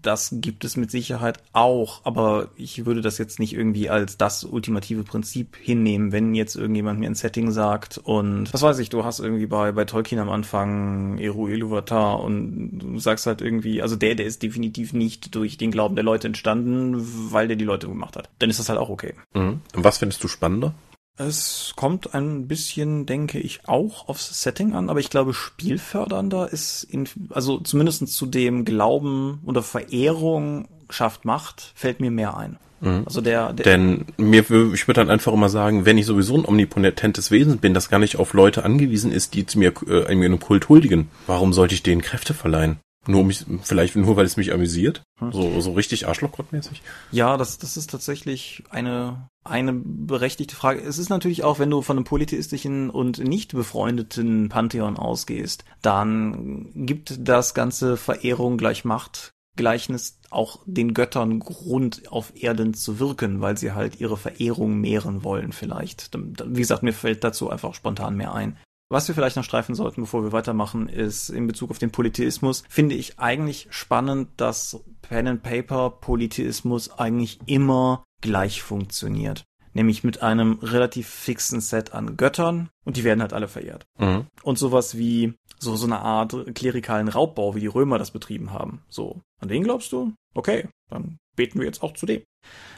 das gibt es mit Sicherheit auch, aber ich würde das jetzt nicht irgendwie als das ultimative Prinzip hinnehmen, wenn jetzt irgendjemand mir ein Setting sagt und was weiß ich, du hast irgendwie bei, bei Tolkien am Anfang Eru Iluvatar und du sagst halt irgendwie, also der, der ist definitiv nicht durch den Glauben der Leute entstanden, weil der die Leute gemacht hat. Dann ist das halt auch okay. Mhm. Was findest du spannender? Es kommt ein bisschen, denke ich, auch aufs Setting an, aber ich glaube, spielfördernder ist, in, also zumindest zu dem Glauben oder Verehrung schafft Macht, fällt mir mehr ein. Mhm. Also der, der Denn mir, ich würde dann einfach immer sagen, wenn ich sowieso ein omnipotentes Wesen bin, das gar nicht auf Leute angewiesen ist, die zu mir äh, in einem Kult huldigen, warum sollte ich denen Kräfte verleihen? Nur mich, vielleicht nur, weil es mich amüsiert. Hm. So, so richtig Arschlochgottmäßig. Ja, das, das ist tatsächlich eine, eine berechtigte Frage. Es ist natürlich auch, wenn du von einem polytheistischen und nicht befreundeten Pantheon ausgehst, dann gibt das ganze Verehrung gleich Macht Gleichnis auch den Göttern Grund auf Erden zu wirken, weil sie halt ihre Verehrung mehren wollen vielleicht. Wie gesagt, mir fällt dazu einfach spontan mehr ein. Was wir vielleicht noch streifen sollten, bevor wir weitermachen, ist in Bezug auf den Polytheismus, finde ich eigentlich spannend, dass Pen and Paper Polytheismus eigentlich immer gleich funktioniert. Nämlich mit einem relativ fixen Set an Göttern und die werden halt alle verehrt. Mhm. Und sowas wie so, so eine Art klerikalen Raubbau, wie die Römer das betrieben haben. So, an den glaubst du? Okay, dann beten wir jetzt auch zu dem.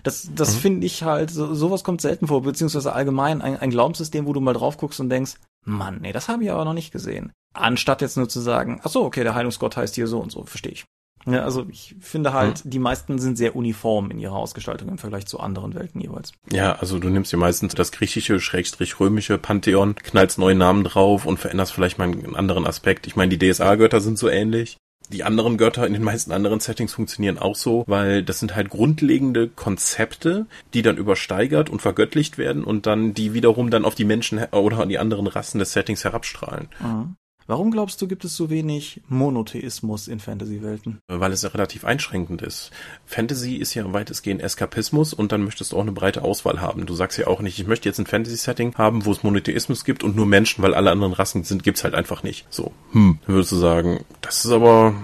Das, das mhm. finde ich halt, so, sowas kommt selten vor, beziehungsweise allgemein ein, ein Glaubenssystem, wo du mal drauf guckst und denkst, Mann, nee, das habe ich aber noch nicht gesehen. Anstatt jetzt nur zu sagen, ach so, okay, der Heilungsgott heißt hier so und so, verstehe ich. Ja, also ich finde halt, hm. die meisten sind sehr uniform in ihrer Ausgestaltung im Vergleich zu anderen Welten jeweils. Ja, also du nimmst dir meistens das griechische, schrägstrich römische Pantheon, knallst neue Namen drauf und veränderst vielleicht mal einen anderen Aspekt. Ich meine, die DSA-Götter sind so ähnlich. Die anderen Götter in den meisten anderen Settings funktionieren auch so, weil das sind halt grundlegende Konzepte, die dann übersteigert und vergöttlicht werden und dann die wiederum dann auf die Menschen oder an die anderen Rassen des Settings herabstrahlen. Mhm. Warum glaubst du, gibt es so wenig Monotheismus in Fantasy-Welten? Weil es ja relativ einschränkend ist. Fantasy ist ja weitestgehend Eskapismus und dann möchtest du auch eine breite Auswahl haben. Du sagst ja auch nicht, ich möchte jetzt ein Fantasy-Setting haben, wo es Monotheismus gibt und nur Menschen, weil alle anderen Rassen sind, gibt's halt einfach nicht. So, hm, dann würdest du sagen, das ist aber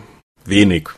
wenig.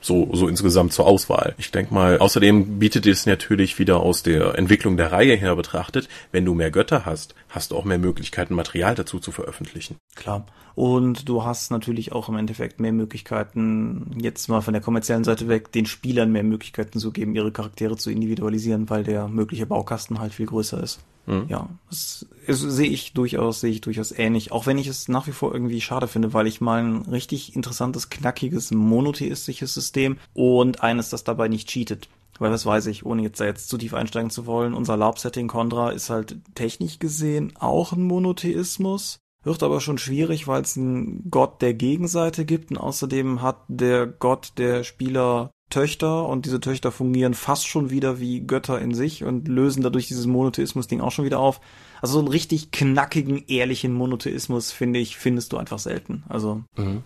So, so insgesamt zur Auswahl. Ich denke mal, außerdem bietet es natürlich wieder aus der Entwicklung der Reihe her betrachtet, wenn du mehr Götter hast, hast du auch mehr Möglichkeiten, Material dazu zu veröffentlichen. Klar. Und du hast natürlich auch im Endeffekt mehr Möglichkeiten, jetzt mal von der kommerziellen Seite weg, den Spielern mehr Möglichkeiten zu geben, ihre Charaktere zu individualisieren, weil der mögliche Baukasten halt viel größer ist. Mhm. Ja, das, das sehe ich durchaus, sehe ich durchaus ähnlich. Auch wenn ich es nach wie vor irgendwie schade finde, weil ich mal ein richtig interessantes, knackiges, monotheistisches System und eines, das dabei nicht cheatet. Weil das weiß ich, ohne jetzt da jetzt zu tief einsteigen zu wollen. Unser LARP-Setting Contra ist halt technisch gesehen auch ein Monotheismus. Wird aber schon schwierig, weil es einen Gott der Gegenseite gibt und außerdem hat der Gott der Spieler Töchter und diese Töchter fungieren fast schon wieder wie Götter in sich und lösen dadurch dieses Monotheismus-Ding auch schon wieder auf. Also so einen richtig knackigen, ehrlichen Monotheismus, finde ich, findest du einfach selten. Also. Mhm.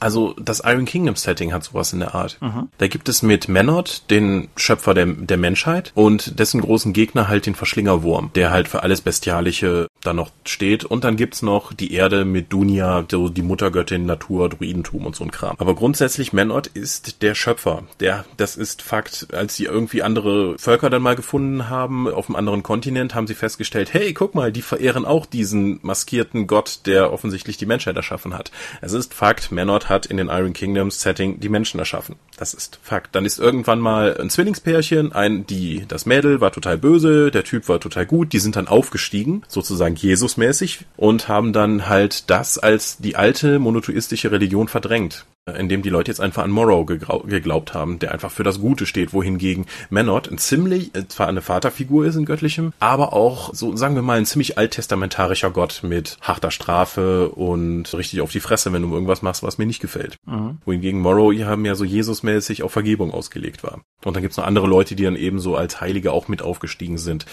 Also das Iron Kingdom Setting hat sowas in der Art. Mhm. Da gibt es mit Menot, den Schöpfer der, der Menschheit, und dessen großen Gegner halt den Verschlingerwurm, der halt für alles Bestialische da noch steht. Und dann gibt's noch die Erde mit Dunia, die Muttergöttin, Natur, Druidentum und so ein Kram. Aber grundsätzlich Menot ist der Schöpfer. Der, das ist Fakt. Als sie irgendwie andere Völker dann mal gefunden haben, auf einem anderen Kontinent, haben sie festgestellt, hey, guck mal, die verehren auch diesen maskierten Gott, der offensichtlich die Menschheit erschaffen hat. Es ist Fakt, Menot hat in den Iron Kingdoms Setting die Menschen erschaffen. Das ist Fakt. Dann ist irgendwann mal ein Zwillingspärchen, ein, die, das Mädel war total böse, der Typ war total gut, die sind dann aufgestiegen, sozusagen Jesusmäßig, und haben dann halt das als die alte monotheistische Religion verdrängt in dem die Leute jetzt einfach an Morrow geglaubt haben, der einfach für das Gute steht, wohingegen Menot ein ziemlich, äh, zwar eine Vaterfigur ist in Göttlichem, aber auch, so sagen wir mal, ein ziemlich alttestamentarischer Gott mit harter Strafe und richtig auf die Fresse, wenn du irgendwas machst, was mir nicht gefällt. Mhm. Wohingegen Morrow ja mehr so Jesusmäßig auf Vergebung ausgelegt war. Und dann gibt's noch andere Leute, die dann ebenso als Heilige auch mit aufgestiegen sind.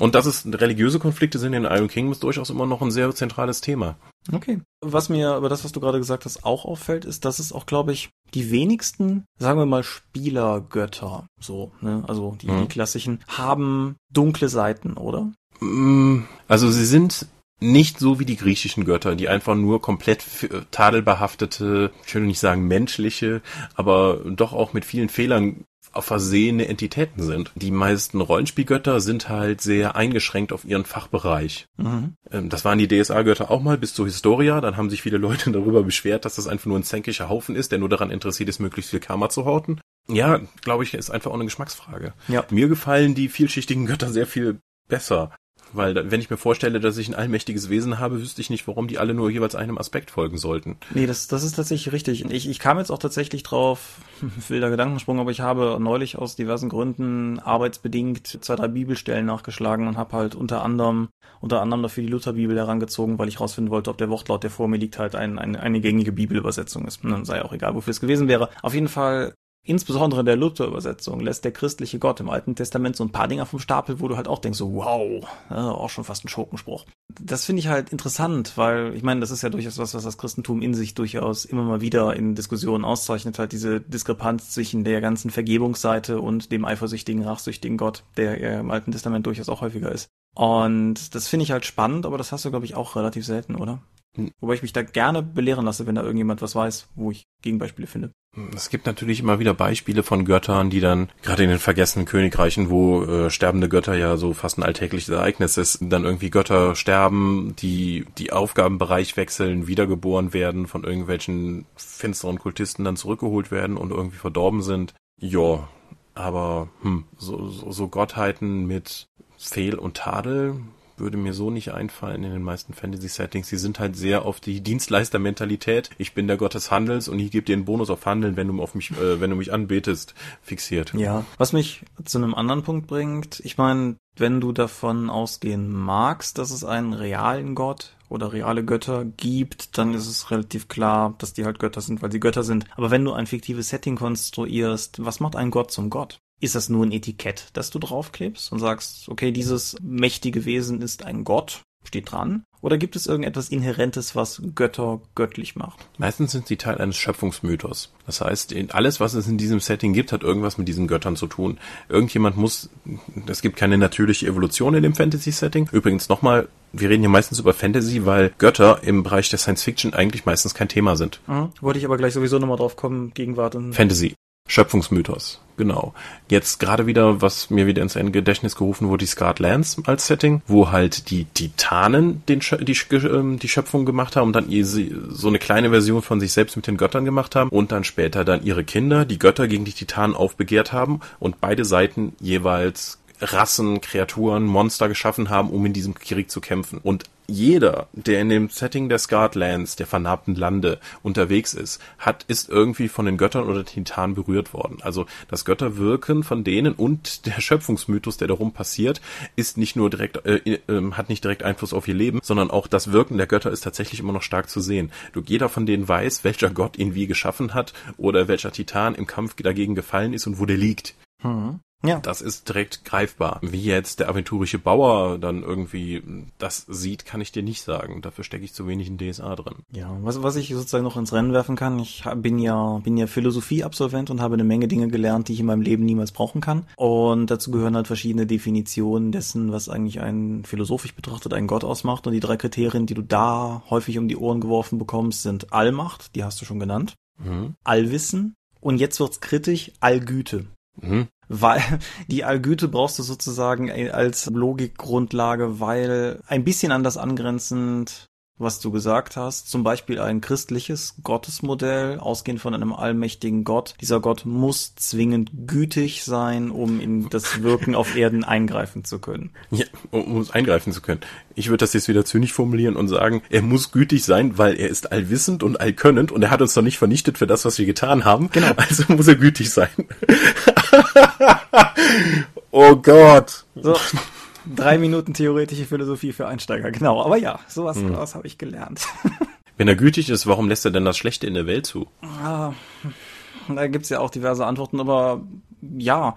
Und dass es religiöse Konflikte sind in Iron Kingdom ist durchaus immer noch ein sehr zentrales Thema. Okay. Was mir über das, was du gerade gesagt hast, auch auffällt, ist, dass es auch, glaube ich, die wenigsten, sagen wir mal, Spielergötter, so, ne, also die, mhm. die klassischen, haben dunkle Seiten, oder? Mm, also sie sind nicht so wie die griechischen Götter, die einfach nur komplett tadelbehaftete, ich würde nicht sagen menschliche, aber doch auch mit vielen Fehlern versehene Entitäten sind. Die meisten Rollenspielgötter sind halt sehr eingeschränkt auf ihren Fachbereich. Mhm. Ähm, das waren die DSA-Götter auch mal bis zur Historia. Dann haben sich viele Leute darüber beschwert, dass das einfach nur ein zänkischer Haufen ist, der nur daran interessiert ist, möglichst viel Karma zu horten. Ja, glaube ich, ist einfach auch eine Geschmacksfrage. Ja. Mir gefallen die vielschichtigen Götter sehr viel besser. Weil wenn ich mir vorstelle, dass ich ein allmächtiges Wesen habe, wüsste ich nicht, warum die alle nur jeweils einem Aspekt folgen sollten. Nee, das, das ist tatsächlich richtig. Ich, ich kam jetzt auch tatsächlich drauf, wilder Gedankensprung, aber ich habe neulich aus diversen Gründen arbeitsbedingt zwei, drei Bibelstellen nachgeschlagen und habe halt unter anderem, unter anderem dafür die Lutherbibel herangezogen, weil ich rausfinden wollte, ob der Wortlaut, der vor mir liegt, halt ein, ein, eine gängige Bibelübersetzung ist. Dann sei auch egal, wofür es gewesen wäre. Auf jeden Fall Insbesondere in der Luther-Übersetzung lässt der christliche Gott im Alten Testament so ein paar Dinger vom Stapel, wo du halt auch denkst, so wow, ja, auch schon fast ein Schurkenspruch. Das finde ich halt interessant, weil ich meine, das ist ja durchaus was, was das Christentum in sich durchaus immer mal wieder in Diskussionen auszeichnet, halt diese Diskrepanz zwischen der ganzen Vergebungsseite und dem eifersüchtigen, rachsüchtigen Gott, der ja im Alten Testament durchaus auch häufiger ist. Und das finde ich halt spannend, aber das hast du, glaube ich, auch relativ selten, oder? Hm. Wobei ich mich da gerne belehren lasse, wenn da irgendjemand was weiß, wo ich Gegenbeispiele finde. Es gibt natürlich immer wieder Beispiele von Göttern, die dann, gerade in den vergessenen Königreichen, wo äh, sterbende Götter ja so fast ein alltägliches Ereignis ist, dann irgendwie Götter sterben, die die Aufgabenbereich wechseln, wiedergeboren werden, von irgendwelchen finsteren Kultisten dann zurückgeholt werden und irgendwie verdorben sind. Ja, aber hm, so, so, so Gottheiten mit Fehl und Tadel würde mir so nicht einfallen in den meisten Fantasy-Settings. Sie sind halt sehr auf die Dienstleister-Mentalität. Ich bin der Gott des Handels und ich gebe dir einen Bonus auf Handeln, wenn du auf mich, äh, wenn du mich anbetest, fixiert. Ja, was mich zu einem anderen Punkt bringt. Ich meine, wenn du davon ausgehen magst, dass es einen realen Gott oder reale Götter gibt, dann ist es relativ klar, dass die halt Götter sind, weil sie Götter sind. Aber wenn du ein fiktives Setting konstruierst, was macht ein Gott zum Gott? Ist das nur ein Etikett, das du draufklebst und sagst, okay, dieses mächtige Wesen ist ein Gott, steht dran? Oder gibt es irgendetwas Inhärentes, was Götter göttlich macht? Meistens sind sie Teil eines Schöpfungsmythos. Das heißt, alles, was es in diesem Setting gibt, hat irgendwas mit diesen Göttern zu tun. Irgendjemand muss, es gibt keine natürliche Evolution in dem Fantasy-Setting. Übrigens nochmal, wir reden hier meistens über Fantasy, weil Götter im Bereich der Science Fiction eigentlich meistens kein Thema sind. Mhm. Wollte ich aber gleich sowieso nochmal drauf kommen, Gegenwart und... Fantasy. Schöpfungsmythos, genau. Jetzt gerade wieder, was mir wieder ins Gedächtnis gerufen wurde, die Scarred Lands als Setting, wo halt die Titanen den, die, ähm, die Schöpfung gemacht haben und dann so eine kleine Version von sich selbst mit den Göttern gemacht haben und dann später dann ihre Kinder, die Götter gegen die Titanen aufbegehrt haben und beide Seiten jeweils Rassen, Kreaturen, Monster geschaffen haben, um in diesem Krieg zu kämpfen. Und jeder, der in dem Setting der Scarred Lands, der vernarbten Lande, unterwegs ist, hat, ist irgendwie von den Göttern oder Titanen berührt worden. Also das Götterwirken von denen und der Schöpfungsmythos, der darum passiert, ist nicht nur direkt, äh, äh, hat nicht direkt Einfluss auf ihr Leben, sondern auch das Wirken der Götter ist tatsächlich immer noch stark zu sehen. Du, jeder von denen weiß, welcher Gott ihn wie geschaffen hat oder welcher Titan im Kampf dagegen gefallen ist und wo der liegt. Hm. Ja. Das ist direkt greifbar. Wie jetzt der aventurische Bauer dann irgendwie das sieht, kann ich dir nicht sagen. Dafür stecke ich zu wenig in DSA drin. Ja, was, was ich sozusagen noch ins Rennen werfen kann, ich bin ja, bin ja Philosophie-Absolvent und habe eine Menge Dinge gelernt, die ich in meinem Leben niemals brauchen kann. Und dazu gehören halt verschiedene Definitionen dessen, was eigentlich ein philosophisch betrachtet ein Gott ausmacht. Und die drei Kriterien, die du da häufig um die Ohren geworfen bekommst, sind Allmacht, die hast du schon genannt, mhm. Allwissen und jetzt wird's kritisch, Allgüte. Mhm. Weil die Allgüte brauchst du sozusagen als Logikgrundlage, weil ein bisschen anders angrenzend was du gesagt hast, zum Beispiel ein christliches Gottesmodell, ausgehend von einem allmächtigen Gott. Dieser Gott muss zwingend gütig sein, um in das Wirken auf Erden eingreifen zu können. Ja, um eingreifen zu können. Ich würde das jetzt wieder zynisch formulieren und sagen, er muss gütig sein, weil er ist allwissend und allkönnend und er hat uns doch nicht vernichtet für das, was wir getan haben. Genau. Also muss er gütig sein. oh Gott. So. Drei Minuten theoretische Philosophie für Einsteiger, genau. Aber ja, sowas, hm. sowas habe ich gelernt. Wenn er gütig ist, warum lässt er denn das Schlechte in der Welt zu? Ah, da gibt's ja auch diverse Antworten, aber ja,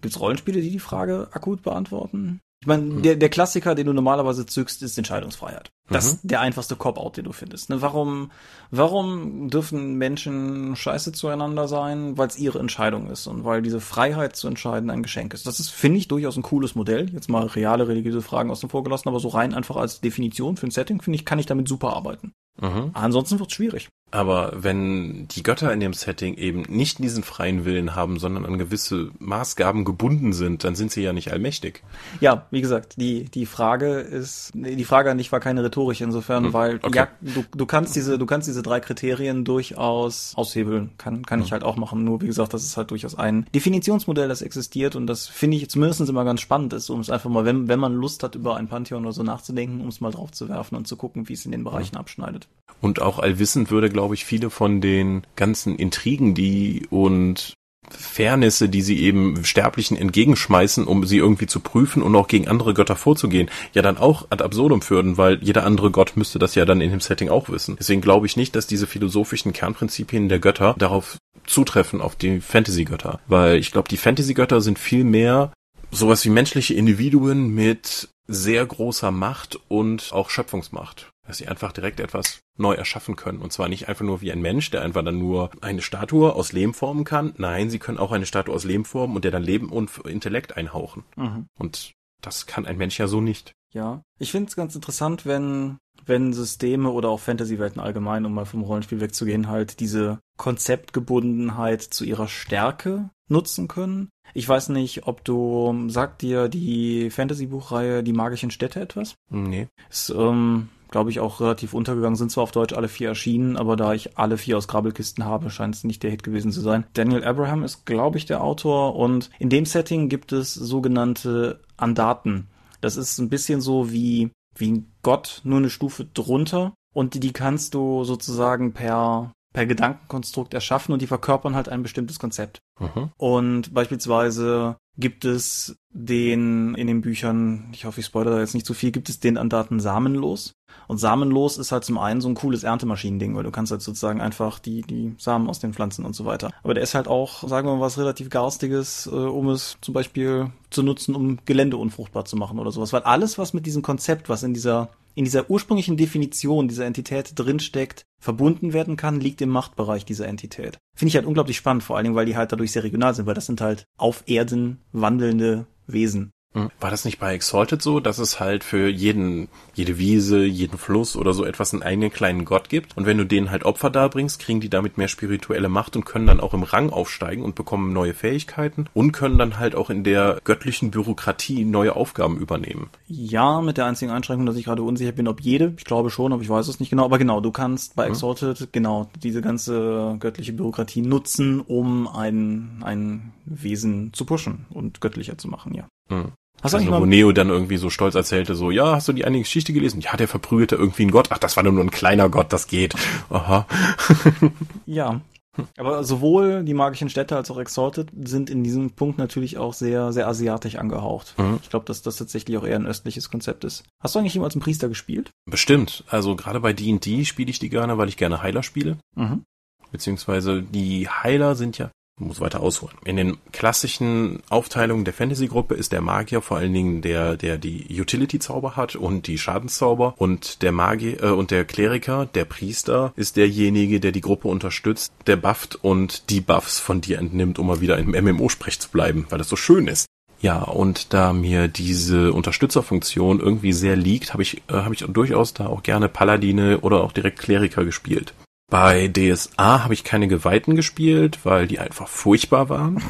gibt's Rollenspiele, die die Frage akut beantworten? Ich meine, mhm. der, der Klassiker, den du normalerweise zückst, ist Entscheidungsfreiheit. Das mhm. ist der einfachste Cop-Out, den du findest. Ne? Warum, warum dürfen Menschen scheiße zueinander sein? Weil es ihre Entscheidung ist und weil diese Freiheit zu entscheiden ein Geschenk ist. Das ist, finde ich, durchaus ein cooles Modell. Jetzt mal reale religiöse Fragen aus dem Vorgelassen, aber so rein einfach als Definition für ein Setting, finde ich, kann ich damit super arbeiten. Mhm. Ansonsten wird's schwierig. Aber wenn die Götter in dem Setting eben nicht diesen freien Willen haben, sondern an gewisse Maßgaben gebunden sind, dann sind sie ja nicht allmächtig. Ja, wie gesagt, die, die Frage ist, die Frage an dich war keine rhetorische insofern, hm, weil, okay. ja, du, du kannst diese, du kannst diese drei Kriterien durchaus aushebeln. Kann, kann hm. ich halt auch machen. Nur, wie gesagt, das ist halt durchaus ein Definitionsmodell, das existiert und das finde ich zumindest immer ganz spannend ist, um es einfach mal, wenn, wenn man Lust hat, über ein Pantheon oder so nachzudenken, um es mal drauf zu werfen und zu gucken, wie es in den Bereichen hm. abschneidet. Und auch allwissend würde, glaube ich, viele von den ganzen Intrigen, die und Fairnesse, die sie eben Sterblichen entgegenschmeißen, um sie irgendwie zu prüfen und auch gegen andere Götter vorzugehen, ja dann auch ad absurdum führen, weil jeder andere Gott müsste das ja dann in dem Setting auch wissen. Deswegen glaube ich nicht, dass diese philosophischen Kernprinzipien der Götter darauf zutreffen, auf die Fantasy-Götter. Weil ich glaube, die Fantasy-Götter sind viel mehr sowas wie menschliche Individuen mit sehr großer Macht und auch Schöpfungsmacht dass sie einfach direkt etwas neu erschaffen können. Und zwar nicht einfach nur wie ein Mensch, der einfach dann nur eine Statue aus Lehm formen kann. Nein, sie können auch eine Statue aus Lehm formen und der dann Leben und Intellekt einhauchen. Mhm. Und das kann ein Mensch ja so nicht. Ja, ich finde es ganz interessant, wenn wenn Systeme oder auch Fantasy-Welten allgemein, um mal vom Rollenspiel wegzugehen, halt diese Konzeptgebundenheit zu ihrer Stärke nutzen können. Ich weiß nicht, ob du, sagt dir die Fantasy-Buchreihe Die magischen Städte etwas? Nee. Ist, ähm, glaube ich, auch relativ untergegangen. Sind zwar auf Deutsch alle vier erschienen, aber da ich alle vier aus Grabbelkisten habe, scheint es nicht der Hit gewesen zu sein. Daniel Abraham ist, glaube ich, der Autor und in dem Setting gibt es sogenannte Andaten. Das ist ein bisschen so wie, wie ein Gott, nur eine Stufe drunter. Und die, die kannst du sozusagen per, per Gedankenkonstrukt erschaffen und die verkörpern halt ein bestimmtes Konzept. Mhm. Und beispielsweise gibt es den in den Büchern, ich hoffe, ich spoilere da jetzt nicht zu viel, gibt es den Andaten Samenlos. Und Samenlos ist halt zum einen so ein cooles Erntemaschinending, weil du kannst halt sozusagen einfach die, die Samen aus den Pflanzen und so weiter. Aber der ist halt auch, sagen wir mal, was relativ Garstiges, äh, um es zum Beispiel zu nutzen, um Gelände unfruchtbar zu machen oder sowas. Weil alles, was mit diesem Konzept, was in dieser in dieser ursprünglichen Definition dieser Entität drinsteckt, verbunden werden kann, liegt im Machtbereich dieser Entität. Finde ich halt unglaublich spannend, vor allen Dingen, weil die halt dadurch sehr regional sind, weil das sind halt auf Erden wandelnde Wesen. Hm. War das nicht bei Exalted so, dass es halt für jeden, jede Wiese, jeden Fluss oder so etwas einen eigenen kleinen Gott gibt? Und wenn du denen halt Opfer darbringst, kriegen die damit mehr spirituelle Macht und können dann auch im Rang aufsteigen und bekommen neue Fähigkeiten und können dann halt auch in der göttlichen Bürokratie neue Aufgaben übernehmen. Ja, mit der einzigen Einschränkung, dass ich gerade unsicher bin, ob jede. Ich glaube schon, aber ich weiß es nicht genau. Aber genau, du kannst bei Exalted hm. genau diese ganze göttliche Bürokratie nutzen, um ein, ein Wesen zu pushen und göttlicher zu machen, ja. Hm. Hast also, wo Neo dann irgendwie so stolz erzählte, so, ja, hast du die eine Geschichte gelesen? Ja, der verprügelte irgendwie einen Gott. Ach, das war nur ein kleiner Gott, das geht. Aha. ja. Aber sowohl die magischen Städte als auch Exalted sind in diesem Punkt natürlich auch sehr, sehr asiatisch angehaucht. Mhm. Ich glaube, dass das tatsächlich auch eher ein östliches Konzept ist. Hast du eigentlich jemals einen Priester gespielt? Bestimmt. Also gerade bei D&D spiele ich die gerne, weil ich gerne Heiler spiele. Mhm. Beziehungsweise die Heiler sind ja muss weiter ausholen. In den klassischen Aufteilungen der Fantasy-Gruppe ist der Magier vor allen Dingen der, der die Utility-Zauber hat und die Schadenszauber und der Magier äh, und der Kleriker, der Priester, ist derjenige, der die Gruppe unterstützt, der bufft und die Buffs von dir entnimmt, um mal wieder im MMO-Sprech zu bleiben, weil das so schön ist. Ja, und da mir diese Unterstützerfunktion irgendwie sehr liegt, habe ich, äh, hab ich durchaus da auch gerne Paladine oder auch direkt Kleriker gespielt. Bei DSA habe ich keine Geweihten gespielt, weil die einfach furchtbar waren.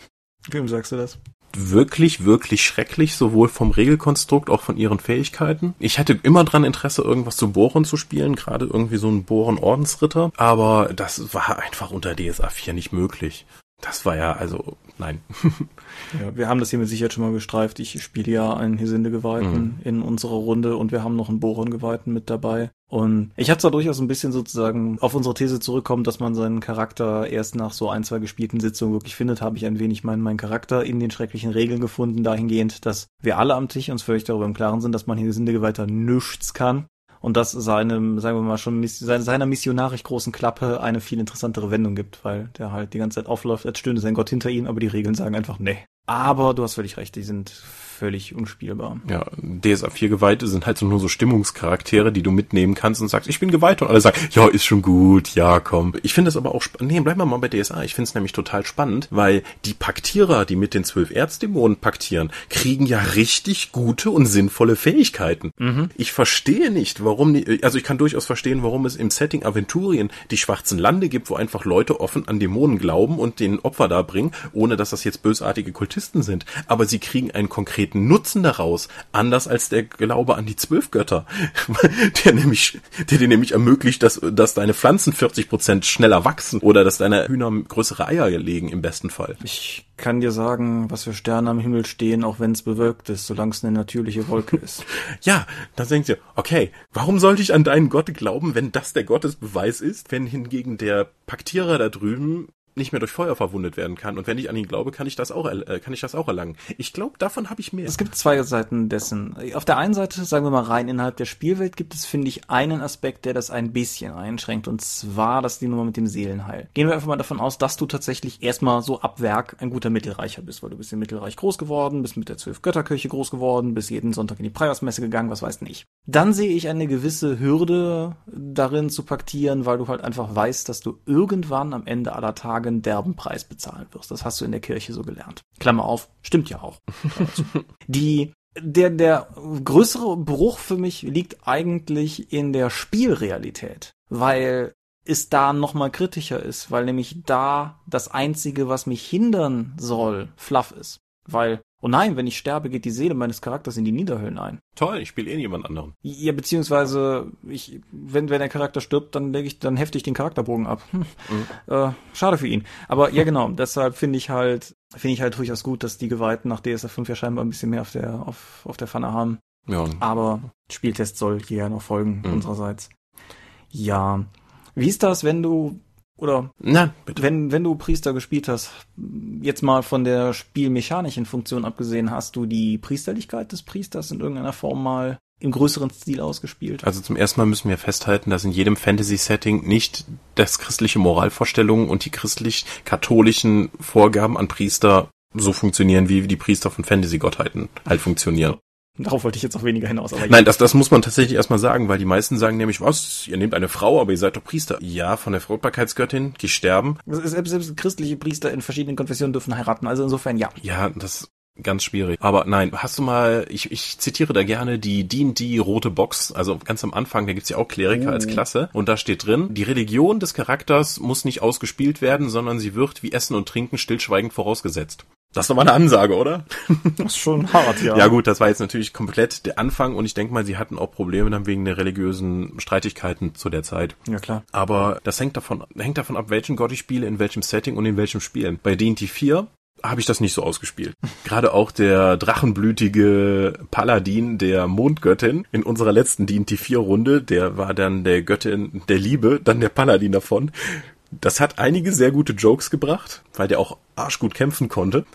Wem sagst du das? Wirklich, wirklich schrecklich, sowohl vom Regelkonstrukt, auch von ihren Fähigkeiten. Ich hatte immer dran Interesse, irgendwas zu Bohren zu spielen, gerade irgendwie so einen Bohren-Ordensritter, aber das war einfach unter DSA 4 nicht möglich. Das war ja, also, nein. ja, wir haben das hier mit Sicherheit schon mal gestreift. Ich spiele ja einen Hesinde-Geweihten mhm. in unserer Runde und wir haben noch einen Bohren-Geweihten mit dabei. Und ich hatte da durchaus ein bisschen sozusagen auf unsere These zurückkommen, dass man seinen Charakter erst nach so ein, zwei gespielten Sitzungen wirklich findet, habe ich ein wenig meinen, meinen Charakter in den schrecklichen Regeln gefunden, dahingehend, dass wir alle am Tisch uns völlig darüber im Klaren sind, dass man hier Sindegeweihter nichts kann und dass seinem, sagen wir mal schon, seiner missionarisch großen Klappe eine viel interessantere Wendung gibt, weil der halt die ganze Zeit aufläuft, als stünde sein Gott hinter ihm, aber die Regeln sagen einfach nee. Aber du hast völlig recht, die sind völlig unspielbar. Ja, DSA 4 Geweihte sind halt so nur so Stimmungscharaktere, die du mitnehmen kannst und sagst, ich bin geweiht und alle sagen, ja, ist schon gut, ja, komm. Ich finde es aber auch spannend. Nee, bleiben wir mal bei DSA. Ich finde es nämlich total spannend, weil die Paktierer, die mit den zwölf Erzdämonen paktieren, kriegen ja richtig gute und sinnvolle Fähigkeiten. Mhm. Ich verstehe nicht, warum, die, also ich kann durchaus verstehen, warum es im Setting Aventurien die schwarzen Lande gibt, wo einfach Leute offen an Dämonen glauben und den Opfer da bringen, ohne dass das jetzt bösartige Kultisten sind. Aber sie kriegen einen konkreten konkreten Nutzen daraus, anders als der Glaube an die zwölf Götter, der nämlich, der dir nämlich ermöglicht, dass, dass deine Pflanzen 40 Prozent schneller wachsen oder dass deine Hühner größere Eier legen im besten Fall. Ich kann dir sagen, was für Sterne am Himmel stehen, auch wenn es bewölkt ist, solange es eine natürliche Wolke ist. ja, dann denkt ihr, okay, warum sollte ich an deinen Gott glauben, wenn das der Gottesbeweis ist, wenn hingegen der Paktierer da drüben nicht mehr durch Feuer verwundet werden kann. Und wenn ich an ihn glaube, kann ich das auch, äh, kann ich das auch erlangen. Ich glaube, davon habe ich mehr. Es gibt zwei Seiten dessen. Auf der einen Seite, sagen wir mal rein, innerhalb der Spielwelt gibt es, finde ich, einen Aspekt, der das ein bisschen einschränkt. Und zwar das die Nummer mit dem Seelenheil. Gehen wir einfach mal davon aus, dass du tatsächlich erstmal so ab Werk ein guter Mittelreicher bist, weil du bist im Mittelreich groß geworden, bist mit der Zwölf Götterkirche groß geworden, bist jeden Sonntag in die Preismesse gegangen, was weiß nicht. Dann sehe ich eine gewisse Hürde darin zu paktieren, weil du halt einfach weißt, dass du irgendwann am Ende aller Tage einen derben Preis bezahlen wirst. Das hast du in der Kirche so gelernt. Klammer auf, stimmt ja auch. Die der, der größere Bruch für mich liegt eigentlich in der Spielrealität, weil es da nochmal kritischer ist, weil nämlich da das einzige, was mich hindern soll, Fluff ist. Weil, oh nein, wenn ich sterbe, geht die Seele meines Charakters in die Niederhöllen ein. Toll, ich spiele eh niemand anderen. Ja, beziehungsweise, ich, wenn, wenn der Charakter stirbt, dann lege ich, dann hefte ich den Charakterbogen ab. Hm. Mhm. Äh, schade für ihn. Aber ja, genau, deshalb finde ich halt, finde ich halt durchaus gut, dass die Geweihten nach DSF 5 ja scheinbar ein bisschen mehr auf der, auf, auf der Pfanne haben. Ja. Aber Spieltest soll hier ja noch folgen, mhm. unsererseits. Ja. Wie ist das, wenn du oder Na, bitte. wenn wenn du Priester gespielt hast, jetzt mal von der spielmechanischen Funktion abgesehen, hast du die Priesterlichkeit des Priesters in irgendeiner Form mal im größeren Stil ausgespielt? Also zum ersten Mal müssen wir festhalten, dass in jedem Fantasy-Setting nicht das christliche Moralvorstellungen und die christlich-katholischen Vorgaben an Priester so funktionieren, wie die Priester von Fantasy-Gottheiten halt funktionieren. Darauf wollte ich jetzt auch weniger hinaus. Aber Nein, das, das muss man tatsächlich erstmal sagen, weil die meisten sagen nämlich, was, ihr nehmt eine Frau, aber ihr seid doch Priester. Ja, von der Fruchtbarkeitsgöttin, die sterben. Selbst, selbst christliche Priester in verschiedenen Konfessionen dürfen heiraten, also insofern ja. Ja, das ganz schwierig. Aber nein, hast du mal, ich, ich zitiere da gerne die D&D rote Box, also ganz am Anfang, da gibt's ja auch Kleriker uh. als Klasse und da steht drin, die Religion des Charakters muss nicht ausgespielt werden, sondern sie wird wie Essen und Trinken stillschweigend vorausgesetzt. Das ist doch mal eine Ansage, oder? Das ist schon hart, ja. Ja gut, das war jetzt natürlich komplett der Anfang und ich denke mal, sie hatten auch Probleme dann wegen der religiösen Streitigkeiten zu der Zeit. Ja klar. Aber das hängt davon, hängt davon ab, welchen Gott ich spiele, in welchem Setting und in welchem Spielen. Bei D&D 4 habe ich das nicht so ausgespielt. Gerade auch der drachenblütige Paladin der Mondgöttin in unserer letzten D&D 4 Runde, der war dann der Göttin der Liebe, dann der Paladin davon. Das hat einige sehr gute Jokes gebracht, weil der auch arschgut kämpfen konnte.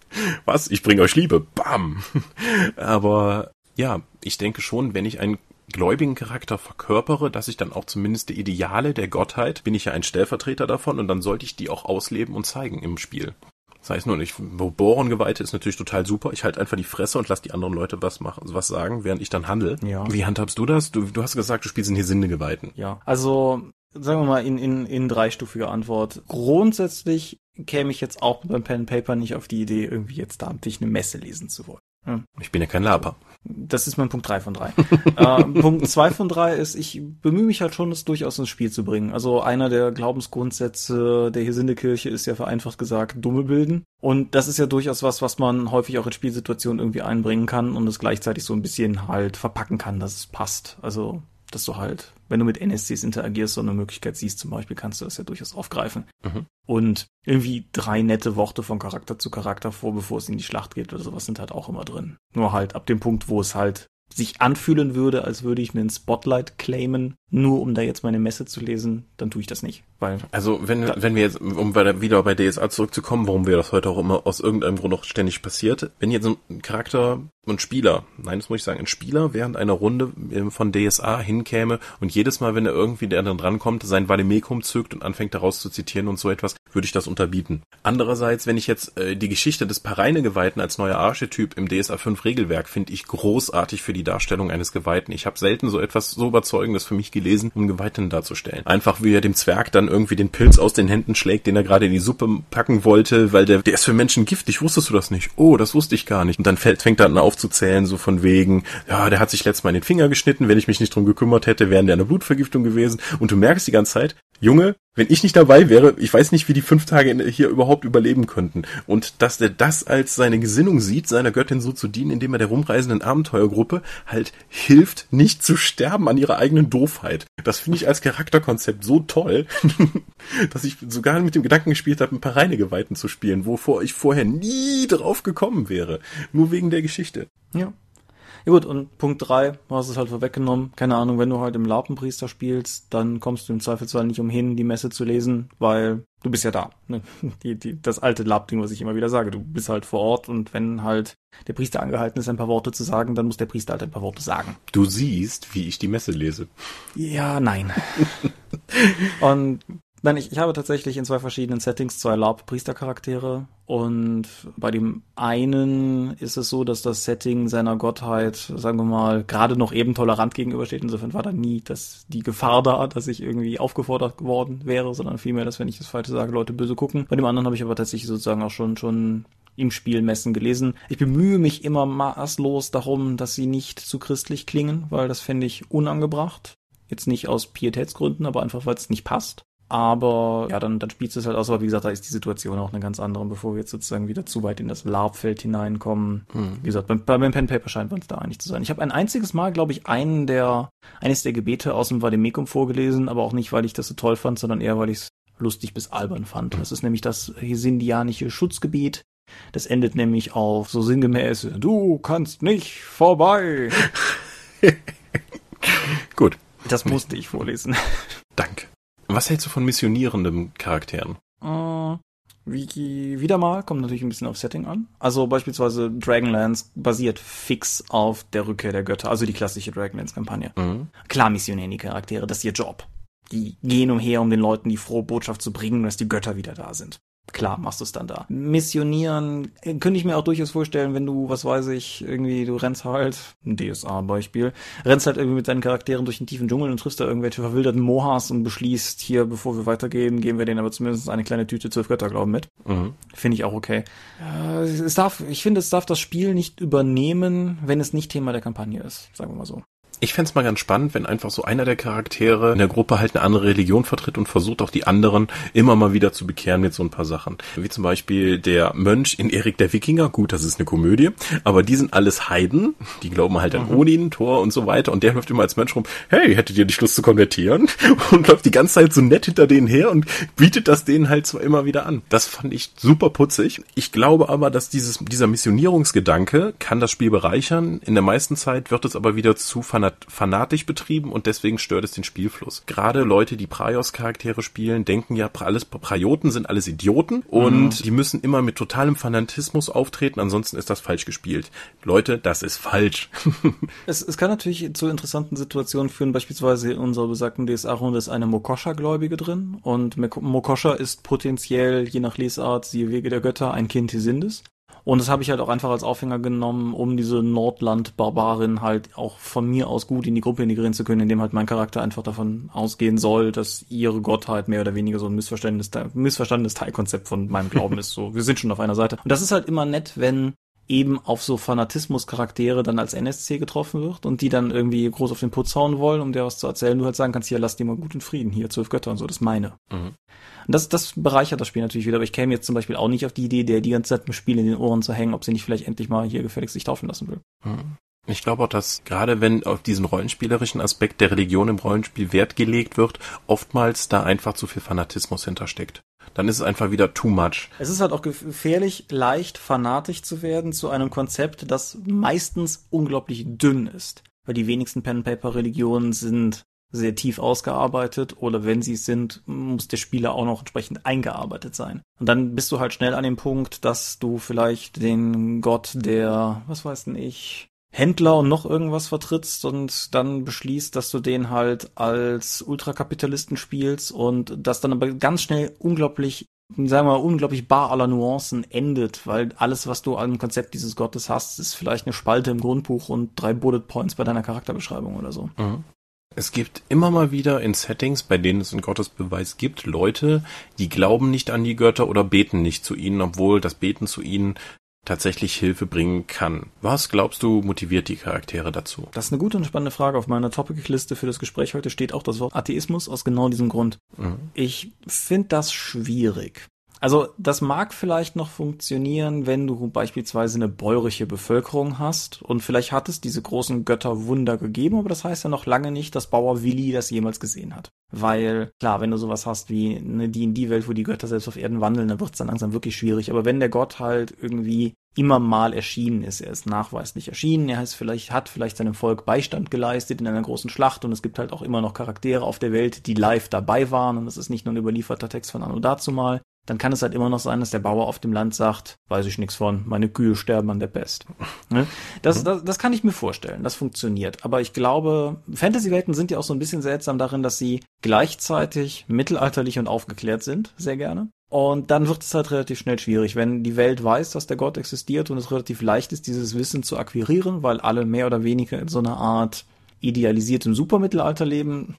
Was? Ich bringe euch Liebe. Bam. Aber ja, ich denke schon, wenn ich einen gläubigen Charakter verkörpere, dass ich dann auch zumindest die Ideale der Gottheit, bin ich ja ein Stellvertreter davon und dann sollte ich die auch ausleben und zeigen im Spiel. Das heißt nur nicht, Boron-Geweihte ist natürlich total super. Ich halte einfach die Fresse und lass die anderen Leute was machen, was sagen, während ich dann handle. Ja. Wie handhabst du das? Du, du hast gesagt, du spielst in Hesinde-Geweihten. Ja, also sagen wir mal in, in, in dreistufiger Antwort. Grundsätzlich käme ich jetzt auch beim Pen Paper nicht auf die Idee, irgendwie jetzt da dich eine Messe lesen zu wollen. Hm. Ich bin ja kein Laber. Das ist mein Punkt drei von drei. äh, Punkt zwei von drei ist, ich bemühe mich halt schon, das durchaus ins Spiel zu bringen. Also einer der Glaubensgrundsätze der Hesindekirche ist ja vereinfacht gesagt Dumme bilden. Und das ist ja durchaus was, was man häufig auch in Spielsituationen irgendwie einbringen kann und es gleichzeitig so ein bisschen halt verpacken kann, dass es passt. Also dass du halt, wenn du mit NSCs interagierst, so eine Möglichkeit siehst, zum Beispiel, kannst du das ja durchaus aufgreifen. Mhm. Und irgendwie drei nette Worte von Charakter zu Charakter vor, bevor es in die Schlacht geht oder sowas sind halt auch immer drin. Nur halt ab dem Punkt, wo es halt sich anfühlen würde, als würde ich einen Spotlight claimen, nur um da jetzt meine Messe zu lesen, dann tue ich das nicht. Weil also wenn, wenn wir jetzt, um wieder bei DSA zurückzukommen, warum wir das heute auch immer aus irgendeinem Grund noch ständig passiert, wenn jetzt ein Charakter und Spieler, nein, das muss ich sagen, ein Spieler während einer Runde ähm, von DSA hinkäme und jedes Mal, wenn er irgendwie der dann drankommt, sein Valimekum zückt und anfängt daraus zu zitieren und so etwas, würde ich das unterbieten. Andererseits, wenn ich jetzt äh, die Geschichte des Pareine-Geweihten als neuer Archetyp im DSA 5 Regelwerk finde ich großartig für die Darstellung eines Geweihten. Ich habe selten so etwas so überzeugendes für mich gelesen, um Geweihten darzustellen. Einfach wie er dem Zwerg dann irgendwie den Pilz aus den Händen schlägt, den er gerade in die Suppe packen wollte, weil der, der ist für Menschen giftig. Wusstest du das nicht? Oh, das wusste ich gar nicht. Und dann fällt, fängt er an aufzuzählen, so von wegen, ja, der hat sich letztes Mal in den Finger geschnitten. Wenn ich mich nicht drum gekümmert hätte, wären der eine Blutvergiftung gewesen. Und du merkst die ganze Zeit, Junge, wenn ich nicht dabei wäre, ich weiß nicht, wie die fünf Tage hier überhaupt überleben könnten. Und dass der das als seine Gesinnung sieht, seiner Göttin so zu dienen, indem er der rumreisenden Abenteuergruppe halt hilft, nicht zu sterben an ihrer eigenen Doofheit. Das finde ich als Charakterkonzept so toll, dass ich sogar mit dem Gedanken gespielt habe, ein paar Reinegeweihten zu spielen, wovor ich vorher nie drauf gekommen wäre. Nur wegen der Geschichte. Ja. Ja gut, und Punkt drei, du hast es halt vorweggenommen. Keine Ahnung, wenn du halt im Larpenpriester spielst, dann kommst du im Zweifelsfall nicht umhin, die Messe zu lesen, weil du bist ja da. Ne? Die, die, das alte Lab-Ding, was ich immer wieder sage. Du bist halt vor Ort und wenn halt der Priester angehalten ist, ein paar Worte zu sagen, dann muss der Priester halt ein paar Worte sagen. Du siehst, wie ich die Messe lese. Ja, nein. und Nein, ich, ich habe tatsächlich in zwei verschiedenen Settings zwei LARP-Priestercharaktere und bei dem einen ist es so, dass das Setting seiner Gottheit, sagen wir mal, gerade noch eben tolerant gegenübersteht. Insofern war da nie das, die Gefahr da, dass ich irgendwie aufgefordert geworden wäre, sondern vielmehr, dass wenn ich das Falsche sage, Leute böse gucken. Bei dem anderen habe ich aber tatsächlich sozusagen auch schon, schon im Spiel messen gelesen. Ich bemühe mich immer maßlos darum, dass sie nicht zu christlich klingen, weil das fände ich unangebracht. Jetzt nicht aus Pietätsgründen, aber einfach, weil es nicht passt. Aber ja, dann, dann spielst du es halt aus. Aber wie gesagt, da ist die Situation auch eine ganz andere. Bevor wir jetzt sozusagen wieder zu weit in das LARP-Feld hineinkommen, hm. wie gesagt, beim, beim Pen Paper scheint wir uns da einig zu sein. Ich habe ein einziges Mal, glaube ich, einen der, eines der Gebete aus dem Vademekum vorgelesen, aber auch nicht, weil ich das so toll fand, sondern eher, weil ich es lustig bis albern fand. Das ist nämlich das hesindianische Schutzgebiet. Das endet nämlich auf so sinngemäß, du kannst nicht vorbei. Gut. Das musste ich vorlesen. Danke. Was hältst du von missionierenden Charakteren? Uh, wie, wieder mal, kommt natürlich ein bisschen auf Setting an. Also beispielsweise Dragonlance basiert fix auf der Rückkehr der Götter, also die klassische Dragonlance-Kampagne. Mhm. Klar missionären die Charaktere, das ist ihr Job. Die gehen umher, um den Leuten die frohe Botschaft zu bringen, dass die Götter wieder da sind klar machst du es dann da. Missionieren äh, könnte ich mir auch durchaus vorstellen, wenn du, was weiß ich, irgendwie, du rennst halt, ein DSA-Beispiel, rennst halt irgendwie mit deinen Charakteren durch den tiefen Dschungel und triffst da irgendwelche verwilderten Mohas und beschließt, hier, bevor wir weitergehen, geben wir denen aber zumindest eine kleine Tüte zwölf Götterglauben mit. Mhm. Finde ich auch okay. Äh, es darf, ich finde, es darf das Spiel nicht übernehmen, wenn es nicht Thema der Kampagne ist, sagen wir mal so. Ich fände mal ganz spannend, wenn einfach so einer der Charaktere in der Gruppe halt eine andere Religion vertritt und versucht auch die anderen immer mal wieder zu bekehren mit so ein paar Sachen. Wie zum Beispiel der Mönch in Erik der Wikinger. Gut, das ist eine Komödie, aber die sind alles Heiden. Die glauben halt an mhm. Odin, Thor und so weiter. Und der läuft immer als Mönch rum, hey, hättet ihr nicht Lust zu konvertieren? Und läuft die ganze Zeit so nett hinter denen her und bietet das denen halt zwar immer wieder an. Das fand ich super putzig. Ich glaube aber, dass dieses, dieser Missionierungsgedanke kann das Spiel bereichern. In der meisten Zeit wird es aber wieder zu fanatisch fanatisch betrieben und deswegen stört es den Spielfluss. Gerade Leute, die Praios-Charaktere spielen, denken ja, alles Praioten sind alles Idioten und mhm. die müssen immer mit totalem Fanatismus auftreten, ansonsten ist das falsch gespielt. Leute, das ist falsch. es, es kann natürlich zu interessanten Situationen führen, beispielsweise in unserer besagten DSA-Runde ist eine Mokosha-Gläubige drin und Mokosha ist potenziell, je nach Lesart, siehe Wege der Götter, ein Kind Hisindes. Und das habe ich halt auch einfach als Aufhänger genommen, um diese Nordland-Barbarin halt auch von mir aus gut in die Gruppe integrieren zu können, indem halt mein Charakter einfach davon ausgehen soll, dass ihre Gottheit mehr oder weniger so ein missverständnis, missverstandenes Teilkonzept von meinem Glauben ist. So, wir sind schon auf einer Seite. Und das ist halt immer nett, wenn eben auf so Fanatismus-Charaktere dann als NSC getroffen wird und die dann irgendwie groß auf den Putz hauen wollen, um dir was zu erzählen. Du halt sagen kannst, hier, lass die mal gut in Frieden, hier, zwölf Götter und so, das ist meine. Mhm. Und das, das bereichert das Spiel natürlich wieder, aber ich käme jetzt zum Beispiel auch nicht auf die Idee, der die ganze Zeit im Spiel in den Ohren zu hängen, ob sie nicht vielleicht endlich mal hier gefälligst sich taufen lassen will. Mhm. Ich glaube auch, dass gerade wenn auf diesen rollenspielerischen Aspekt der Religion im Rollenspiel Wert gelegt wird, oftmals da einfach zu viel Fanatismus hintersteckt dann ist es einfach wieder too much. Es ist halt auch gefährlich, leicht fanatisch zu werden zu einem Konzept, das meistens unglaublich dünn ist. Weil die wenigsten Pen-Paper-Religionen sind sehr tief ausgearbeitet oder wenn sie es sind, muss der Spieler auch noch entsprechend eingearbeitet sein. Und dann bist du halt schnell an dem Punkt, dass du vielleicht den Gott der, was weiß denn ich, Händler und noch irgendwas vertrittst und dann beschließt, dass du den halt als Ultrakapitalisten spielst und das dann aber ganz schnell unglaublich, sagen wir mal, unglaublich bar aller Nuancen endet, weil alles, was du am Konzept dieses Gottes hast, ist vielleicht eine Spalte im Grundbuch und drei Bullet Points bei deiner Charakterbeschreibung oder so. Mhm. Es gibt immer mal wieder in Settings, bei denen es einen Gottesbeweis gibt, Leute, die glauben nicht an die Götter oder beten nicht zu ihnen, obwohl das Beten zu ihnen tatsächlich Hilfe bringen kann. Was glaubst du motiviert die Charaktere dazu? Das ist eine gute und spannende Frage. Auf meiner Topic-Liste für das Gespräch heute steht auch das Wort Atheismus aus genau diesem Grund. Mhm. Ich finde das schwierig. Also das mag vielleicht noch funktionieren, wenn du beispielsweise eine bäurische Bevölkerung hast und vielleicht hat es diese großen Götter Wunder gegeben, aber das heißt ja noch lange nicht, dass Bauer Willi das jemals gesehen hat. Weil, klar, wenn du sowas hast wie eine die in die Welt, wo die Götter selbst auf Erden wandeln, dann wird es dann langsam wirklich schwierig. Aber wenn der Gott halt irgendwie immer mal erschienen ist. Er ist nachweislich erschienen. Er heißt vielleicht, hat vielleicht seinem Volk Beistand geleistet in einer großen Schlacht und es gibt halt auch immer noch Charaktere auf der Welt, die live dabei waren und das ist nicht nur ein überlieferter Text von Anno dazu mal dann kann es halt immer noch sein, dass der Bauer auf dem Land sagt, weiß ich nichts von, meine Kühe sterben an der Pest. Ne? Das, mhm. das, das kann ich mir vorstellen, das funktioniert. Aber ich glaube, Fantasy-Welten sind ja auch so ein bisschen seltsam darin, dass sie gleichzeitig mittelalterlich und aufgeklärt sind, sehr gerne. Und dann wird es halt relativ schnell schwierig, wenn die Welt weiß, dass der Gott existiert und es relativ leicht ist, dieses Wissen zu akquirieren, weil alle mehr oder weniger in so einer Art idealisiertem Supermittelalter leben.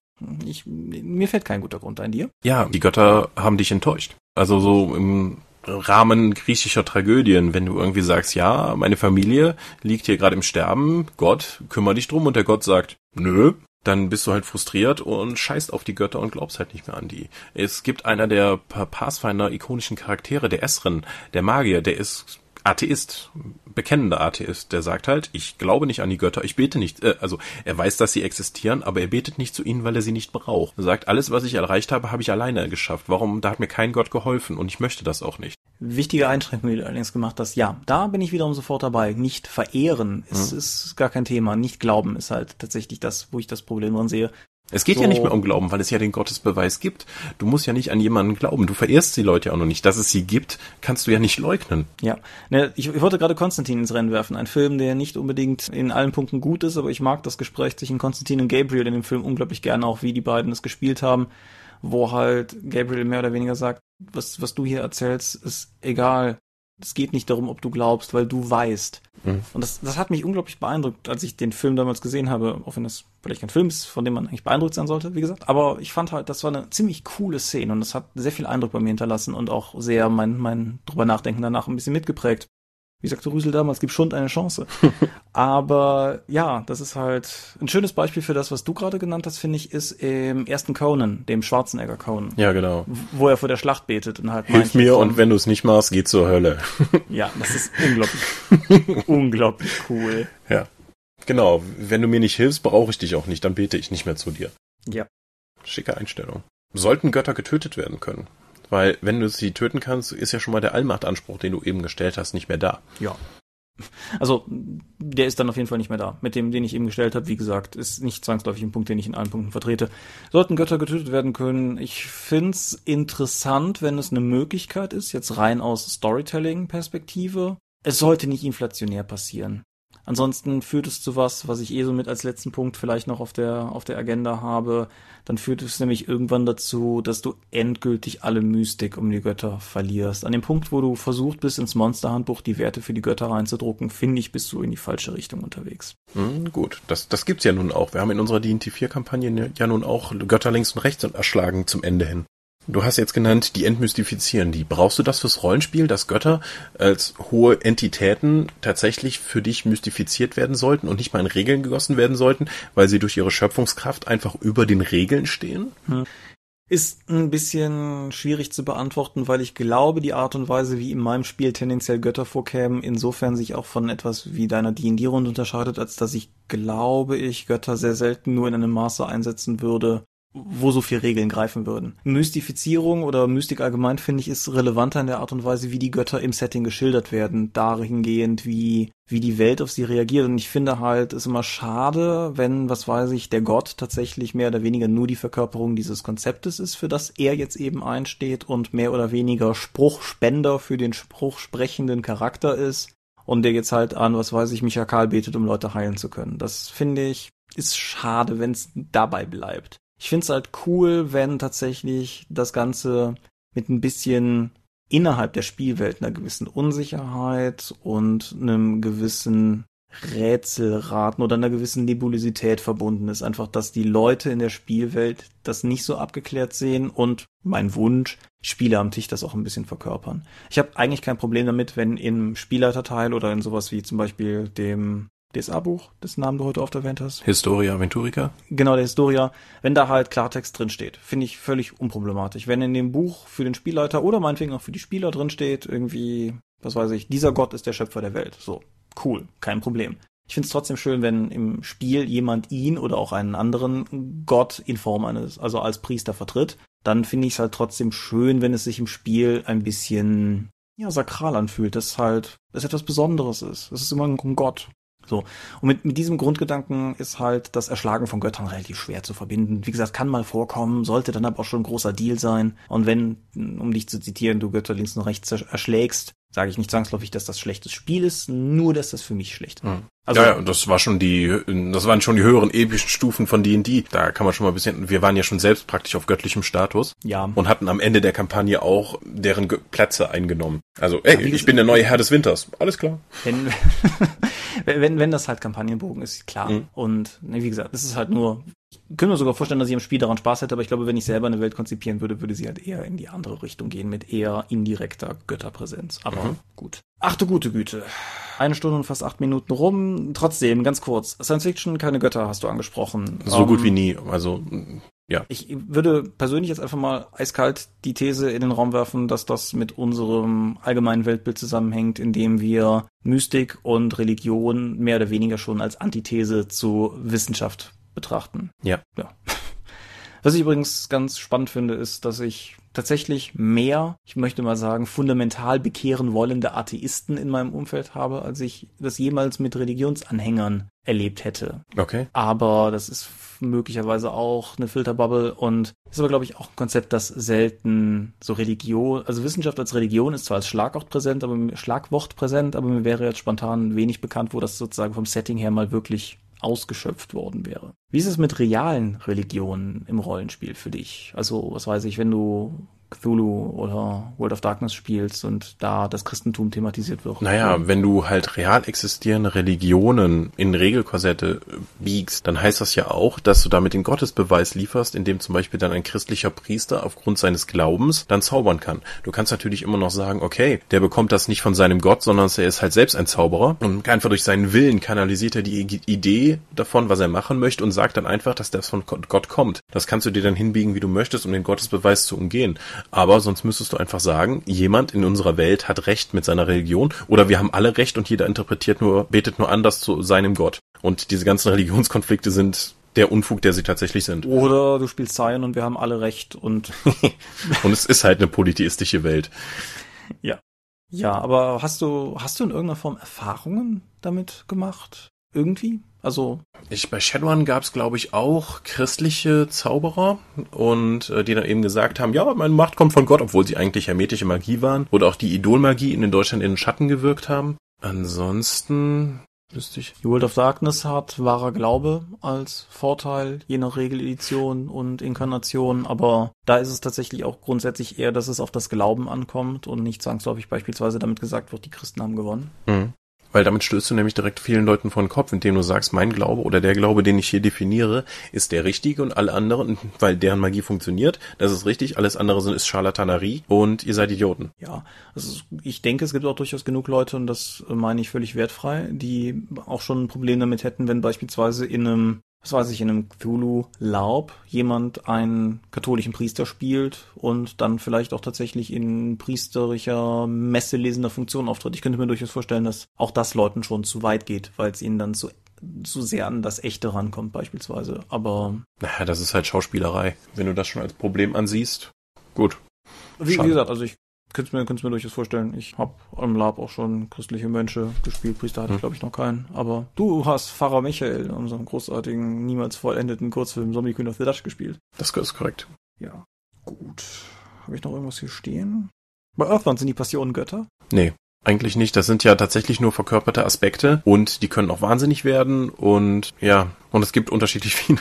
Ich, mir fällt kein guter Grund ein dir. Ja, die Götter haben dich enttäuscht. Also so im Rahmen griechischer Tragödien, wenn du irgendwie sagst, ja, meine Familie liegt hier gerade im Sterben, Gott, kümmere dich drum und der Gott sagt, nö, dann bist du halt frustriert und scheißt auf die Götter und glaubst halt nicht mehr an die. Es gibt einer der Pathfinder ikonischen Charaktere, der Esren, der Magier, der ist Atheist, bekennender Atheist, der sagt halt, ich glaube nicht an die Götter, ich bete nicht, äh, also er weiß, dass sie existieren, aber er betet nicht zu ihnen, weil er sie nicht braucht. Er sagt, alles, was ich erreicht habe, habe ich alleine geschafft. Warum? Da hat mir kein Gott geholfen und ich möchte das auch nicht. Wichtige Einschränkung, die du allerdings gemacht hast, ja, da bin ich wiederum sofort dabei. Nicht verehren ist, mhm. ist gar kein Thema. Nicht glauben ist halt tatsächlich das, wo ich das Problem dran sehe. Es geht so. ja nicht mehr um Glauben, weil es ja den Gottesbeweis gibt. Du musst ja nicht an jemanden glauben. Du verehrst die Leute ja auch noch nicht. Dass es sie gibt, kannst du ja nicht leugnen. Ja, ne, ich, ich wollte gerade Konstantin ins Rennen werfen. Ein Film, der nicht unbedingt in allen Punkten gut ist, aber ich mag das Gespräch zwischen Konstantin und Gabriel in dem Film unglaublich gerne, auch wie die beiden es gespielt haben, wo halt Gabriel mehr oder weniger sagt, was, was du hier erzählst, ist egal es geht nicht darum, ob du glaubst, weil du weißt. Mhm. Und das, das hat mich unglaublich beeindruckt, als ich den Film damals gesehen habe, auch wenn das vielleicht kein Film ist, von dem man eigentlich beeindruckt sein sollte, wie gesagt. Aber ich fand halt, das war eine ziemlich coole Szene und das hat sehr viel Eindruck bei mir hinterlassen und auch sehr mein, mein drüber nachdenken danach ein bisschen mitgeprägt wie sagte Rüsel damals, gib Schund eine Chance. Aber ja, das ist halt ein schönes Beispiel für das, was du gerade genannt hast, finde ich, ist im ersten Conan, dem Schwarzenegger Conan. Ja, genau. Wo er vor der Schlacht betet und halt Hilf mir von, und wenn du es nicht machst, geh zur Hölle. ja, das ist unglaublich, unglaublich cool. Ja. Genau, wenn du mir nicht hilfst, brauche ich dich auch nicht, dann bete ich nicht mehr zu dir. Ja. Schicke Einstellung. Sollten Götter getötet werden können? Weil wenn du sie töten kannst, ist ja schon mal der Allmachtanspruch, den du eben gestellt hast, nicht mehr da. Ja. Also, der ist dann auf jeden Fall nicht mehr da. Mit dem, den ich eben gestellt habe, wie gesagt, ist nicht zwangsläufig ein Punkt, den ich in allen Punkten vertrete. Sollten Götter getötet werden können? Ich find's interessant, wenn es eine Möglichkeit ist, jetzt rein aus Storytelling-Perspektive. Es sollte nicht inflationär passieren. Ansonsten führt es zu was, was ich eh so mit als letzten Punkt vielleicht noch auf der, auf der Agenda habe. Dann führt es nämlich irgendwann dazu, dass du endgültig alle Mystik um die Götter verlierst. An dem Punkt, wo du versucht bist, ins Monsterhandbuch die Werte für die Götter reinzudrucken, finde ich, bist du in die falsche Richtung unterwegs. Hm, gut, das, das gibt's ja nun auch. Wir haben in unserer D&T 4 Kampagne ja nun auch Götter links und rechts erschlagen zum Ende hin. Du hast jetzt genannt, die entmystifizieren die. Brauchst du das fürs Rollenspiel, dass Götter als hohe Entitäten tatsächlich für dich mystifiziert werden sollten und nicht mal in Regeln gegossen werden sollten, weil sie durch ihre Schöpfungskraft einfach über den Regeln stehen? Hm. Ist ein bisschen schwierig zu beantworten, weil ich glaube, die Art und Weise, wie in meinem Spiel tendenziell Götter vorkämen, insofern sich auch von etwas wie deiner D&D-Runde unterscheidet, als dass ich glaube, ich Götter sehr selten nur in einem Maße einsetzen würde, wo so viel Regeln greifen würden. Mystifizierung oder Mystik allgemein finde ich ist relevanter in der Art und Weise, wie die Götter im Setting geschildert werden, dahingehend wie wie die Welt auf sie reagiert und ich finde halt ist immer schade, wenn was weiß ich der Gott tatsächlich mehr oder weniger nur die Verkörperung dieses Konzeptes ist, für das er jetzt eben einsteht und mehr oder weniger Spruchspender für den Spruch sprechenden Charakter ist und der jetzt halt an was weiß ich Michakal betet, um Leute heilen zu können. Das finde ich ist schade, wenn es dabei bleibt. Ich finde es halt cool, wenn tatsächlich das Ganze mit ein bisschen innerhalb der Spielwelt einer gewissen Unsicherheit und einem gewissen Rätselraten oder einer gewissen Nebulosität verbunden ist. Einfach, dass die Leute in der Spielwelt das nicht so abgeklärt sehen und mein Wunsch, Spieler am Tisch das auch ein bisschen verkörpern. Ich habe eigentlich kein Problem damit, wenn im Spielleiterteil oder in sowas wie zum Beispiel dem DSA-Buch, dessen Namen du heute oft erwähnt hast. Historia Venturica? Genau, der Historia. Wenn da halt Klartext drin steht, finde ich völlig unproblematisch. Wenn in dem Buch für den Spielleiter oder meinetwegen auch für die Spieler drin steht, irgendwie, was weiß ich, dieser Gott ist der Schöpfer der Welt. So, cool, kein Problem. Ich finde es trotzdem schön, wenn im Spiel jemand ihn oder auch einen anderen Gott in Form eines, also als Priester vertritt. Dann finde ich es halt trotzdem schön, wenn es sich im Spiel ein bisschen ja, sakral anfühlt, dass halt es etwas Besonderes ist. Es ist immer ein Gott. So. Und mit, mit diesem Grundgedanken ist halt das Erschlagen von Göttern relativ schwer zu verbinden. Wie gesagt, kann mal vorkommen, sollte dann aber auch schon ein großer Deal sein. Und wenn, um dich zu zitieren, du Götter links und rechts erschlägst, sage ich nicht zwangsläufig, dass das schlechtes Spiel ist, nur dass das für mich schlecht ist. Mhm. Also, ja, ja, das war schon die, das waren schon die höheren epischen Stufen von D&D. Da kann man schon mal ein bisschen, wir waren ja schon selbst praktisch auf göttlichem Status. Ja. Und hatten am Ende der Kampagne auch deren Plätze eingenommen. Also, ey, ja, ich bin der neue Herr des Winters. Alles klar. Wenn, wenn, wenn das halt Kampagnenbogen ist, klar. Mhm. Und, ne, wie gesagt, das ist halt nur, ich könnte mir sogar vorstellen, dass ich am Spiel daran Spaß hätte, aber ich glaube, wenn ich selber eine Welt konzipieren würde, würde sie halt eher in die andere Richtung gehen, mit eher indirekter Götterpräsenz. Aber mhm. gut. Ach du gute Güte. Eine Stunde und fast acht Minuten rum. Trotzdem, ganz kurz. Science Fiction, keine Götter hast du angesprochen. So um, gut wie nie. Also ja. Ich würde persönlich jetzt einfach mal eiskalt die These in den Raum werfen, dass das mit unserem allgemeinen Weltbild zusammenhängt, indem wir Mystik und Religion mehr oder weniger schon als Antithese zu Wissenschaft betrachten. Ja. Ja. Was ich übrigens ganz spannend finde, ist, dass ich tatsächlich mehr, ich möchte mal sagen, fundamental bekehren wollende Atheisten in meinem Umfeld habe, als ich das jemals mit Religionsanhängern erlebt hätte. Okay. Aber das ist möglicherweise auch eine Filterbubble und ist aber, glaube ich, auch ein Konzept, das selten so Religion, also Wissenschaft als Religion ist zwar als Schlagwort präsent, aber Schlagwort präsent, aber mir wäre jetzt spontan wenig bekannt, wo das sozusagen vom Setting her mal wirklich ausgeschöpft worden wäre. Wie ist es mit realen Religionen im Rollenspiel für dich? Also, was weiß ich, wenn du Cthulhu oder World of Darkness spielst und da das Christentum thematisiert wird. Naja, wenn du halt real existierende Religionen in Regelkorsette biegst, dann heißt das ja auch, dass du damit den Gottesbeweis lieferst, indem zum Beispiel dann ein christlicher Priester aufgrund seines Glaubens dann zaubern kann. Du kannst natürlich immer noch sagen, okay, der bekommt das nicht von seinem Gott, sondern er ist halt selbst ein Zauberer und einfach durch seinen Willen kanalisiert er die Idee davon, was er machen möchte und sagt dann einfach, dass das von Gott kommt. Das kannst du dir dann hinbiegen, wie du möchtest, um den Gottesbeweis zu umgehen. Aber sonst müsstest du einfach sagen, jemand in unserer Welt hat Recht mit seiner Religion oder wir haben alle Recht und jeder interpretiert nur, betet nur anders zu seinem Gott. Und diese ganzen Religionskonflikte sind der Unfug, der sie tatsächlich sind. Oder du spielst Zion und wir haben alle Recht und. und es ist halt eine polytheistische Welt. Ja. Ja, aber hast du, hast du in irgendeiner Form Erfahrungen damit gemacht? Irgendwie? Also ich, bei Shadowrun gab es, glaube ich, auch christliche Zauberer und äh, die dann eben gesagt haben, ja, meine Macht kommt von Gott, obwohl sie eigentlich hermetische Magie waren oder auch die Idolmagie in Deutschland in den Schatten gewirkt haben. Ansonsten wüsste ich. World of Darkness hat wahrer Glaube als Vorteil, je nach Regeledition und Inkarnation, aber da ist es tatsächlich auch grundsätzlich eher, dass es auf das Glauben ankommt und nicht zwangsläufig beispielsweise damit gesagt wird, die Christen haben gewonnen. Mhm. Weil damit stößt du nämlich direkt vielen Leuten vor den Kopf, indem du sagst, mein Glaube oder der Glaube, den ich hier definiere, ist der richtige und alle anderen, weil deren Magie funktioniert, das ist richtig, alles andere sind, ist Scharlatanerie und ihr seid Idioten. Ja, also ich denke, es gibt auch durchaus genug Leute, und das meine ich völlig wertfrei, die auch schon ein Problem damit hätten, wenn beispielsweise in einem was weiß ich, in einem Cthulhu-Laub jemand einen katholischen Priester spielt und dann vielleicht auch tatsächlich in priesterischer, messelesender Funktion auftritt. Ich könnte mir durchaus vorstellen, dass auch das Leuten schon zu weit geht, weil es ihnen dann zu, zu sehr an das Echte rankommt beispielsweise. Aber... Naja, das ist halt Schauspielerei. Wenn du das schon als Problem ansiehst, gut. Wie, wie gesagt, also ich könnte mir, könnte mir durchaus vorstellen. Ich habe im Lab auch schon christliche Mönche gespielt. Priester hatte ich, hm. glaube ich, noch keinen. Aber du hast Pfarrer Michael in unserem großartigen, niemals vollendeten Kurzfilm Zombie Queen of the Dutch gespielt. Das ist korrekt. Ja. Gut. Habe ich noch irgendwas hier stehen? Bei Earthbound sind die Passionen Götter? Nee. Eigentlich nicht. Das sind ja tatsächlich nur verkörperte Aspekte und die können auch wahnsinnig werden und ja, und es gibt unterschiedlich viele.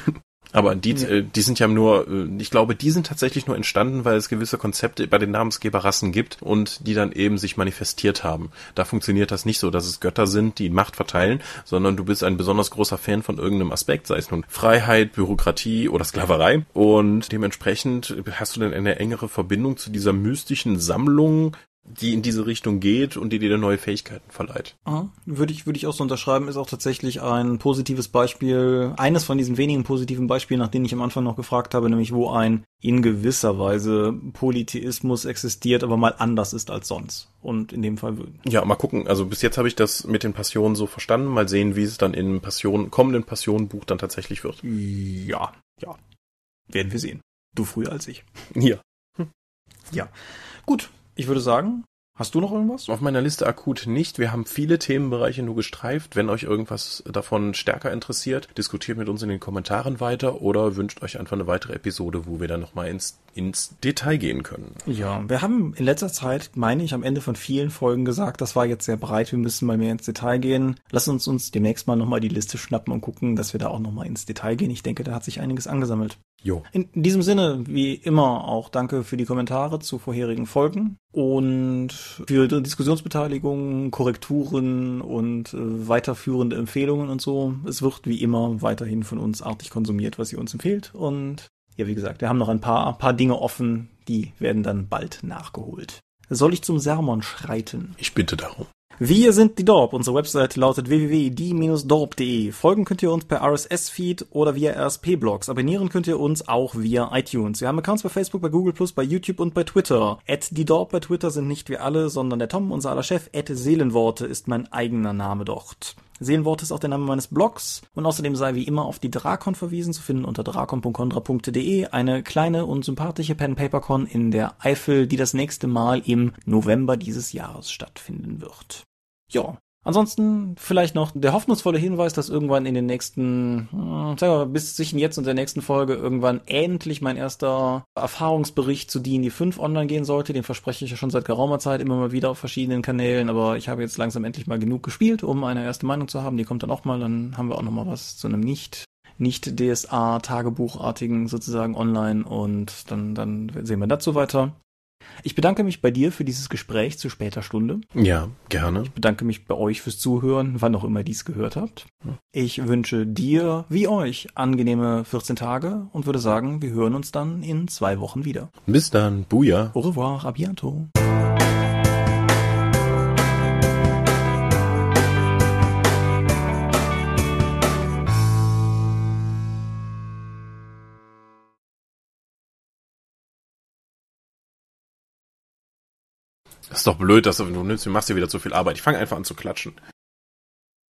Aber die, ja. äh, die sind ja nur, äh, ich glaube, die sind tatsächlich nur entstanden, weil es gewisse Konzepte bei den Namensgeberrassen gibt und die dann eben sich manifestiert haben. Da funktioniert das nicht so, dass es Götter sind, die Macht verteilen, sondern du bist ein besonders großer Fan von irgendeinem Aspekt, sei es nun Freiheit, Bürokratie oder Sklaverei. Und dementsprechend hast du dann eine engere Verbindung zu dieser mystischen Sammlung die in diese Richtung geht und die dir neue Fähigkeiten verleiht. Aha. Würde ich, würde ich auch so unterschreiben, ist auch tatsächlich ein positives Beispiel, eines von diesen wenigen positiven Beispielen, nach denen ich am Anfang noch gefragt habe, nämlich wo ein in gewisser Weise Polytheismus existiert, aber mal anders ist als sonst. Und in dem Fall Ja, mal gucken. Also bis jetzt habe ich das mit den Passionen so verstanden. Mal sehen, wie es dann im Passion, kommenden Passionenbuch dann tatsächlich wird. Ja, ja. Werden wir sehen. Du früher als ich. Ja. Hm. Ja. Gut, ich würde sagen, Hast du noch irgendwas? Auf meiner Liste akut nicht. Wir haben viele Themenbereiche nur gestreift. Wenn euch irgendwas davon stärker interessiert, diskutiert mit uns in den Kommentaren weiter oder wünscht euch einfach eine weitere Episode, wo wir dann nochmal ins, ins Detail gehen können. Ja, wir haben in letzter Zeit, meine ich, am Ende von vielen Folgen gesagt, das war jetzt sehr breit, wir müssen mal mehr ins Detail gehen. Lass uns uns demnächst mal nochmal die Liste schnappen und gucken, dass wir da auch nochmal ins Detail gehen. Ich denke, da hat sich einiges angesammelt. Jo. In diesem Sinne, wie immer, auch danke für die Kommentare zu vorherigen Folgen und für die Diskussionsbeteiligung, Korrekturen und äh, weiterführende Empfehlungen und so. Es wird wie immer weiterhin von uns artig konsumiert, was ihr uns empfehlt. Und ja, wie gesagt, wir haben noch ein paar, paar Dinge offen, die werden dann bald nachgeholt. Soll ich zum Sermon schreiten? Ich bitte darum. Wir sind die Dorp. Unsere Website lautet www.die-dorp.de. Folgen könnt ihr uns per RSS-Feed oder via RSP-Blogs. Abonnieren könnt ihr uns auch via iTunes. Wir haben Accounts bei Facebook, bei Google+, bei YouTube und bei Twitter. At die Dorp bei Twitter sind nicht wir alle, sondern der Tom, unser aller Chef. At Seelenworte ist mein eigener Name dort. Seelenworte ist auch der Name meines Blogs und außerdem sei wie immer auf die Drakon verwiesen, zu finden unter drakon.condra.de, eine kleine und sympathische Pen-Paper-Con in der Eifel, die das nächste Mal im November dieses Jahres stattfinden wird. Ja, Ansonsten vielleicht noch der hoffnungsvolle Hinweis, dass irgendwann in den nächsten, hm, sagen wir mal, bis zwischen jetzt und der nächsten Folge irgendwann endlich mein erster Erfahrungsbericht zu D&D 5 online gehen sollte. Den verspreche ich ja schon seit geraumer Zeit immer mal wieder auf verschiedenen Kanälen, aber ich habe jetzt langsam endlich mal genug gespielt, um eine erste Meinung zu haben. Die kommt dann auch mal, dann haben wir auch noch mal was zu einem nicht nicht DSA Tagebuchartigen sozusagen online und dann dann sehen wir dazu weiter. Ich bedanke mich bei dir für dieses Gespräch zu später Stunde. Ja, gerne. Ich bedanke mich bei euch fürs Zuhören, wann auch immer ihr dies gehört habt. Ich wünsche dir wie euch angenehme 14 Tage und würde sagen, wir hören uns dann in zwei Wochen wieder. Bis dann. Buja. Au revoir, a bientôt. Das ist doch blöd, dass du, du nimmst, du machst dir wieder zu viel Arbeit. Ich fange einfach an zu klatschen.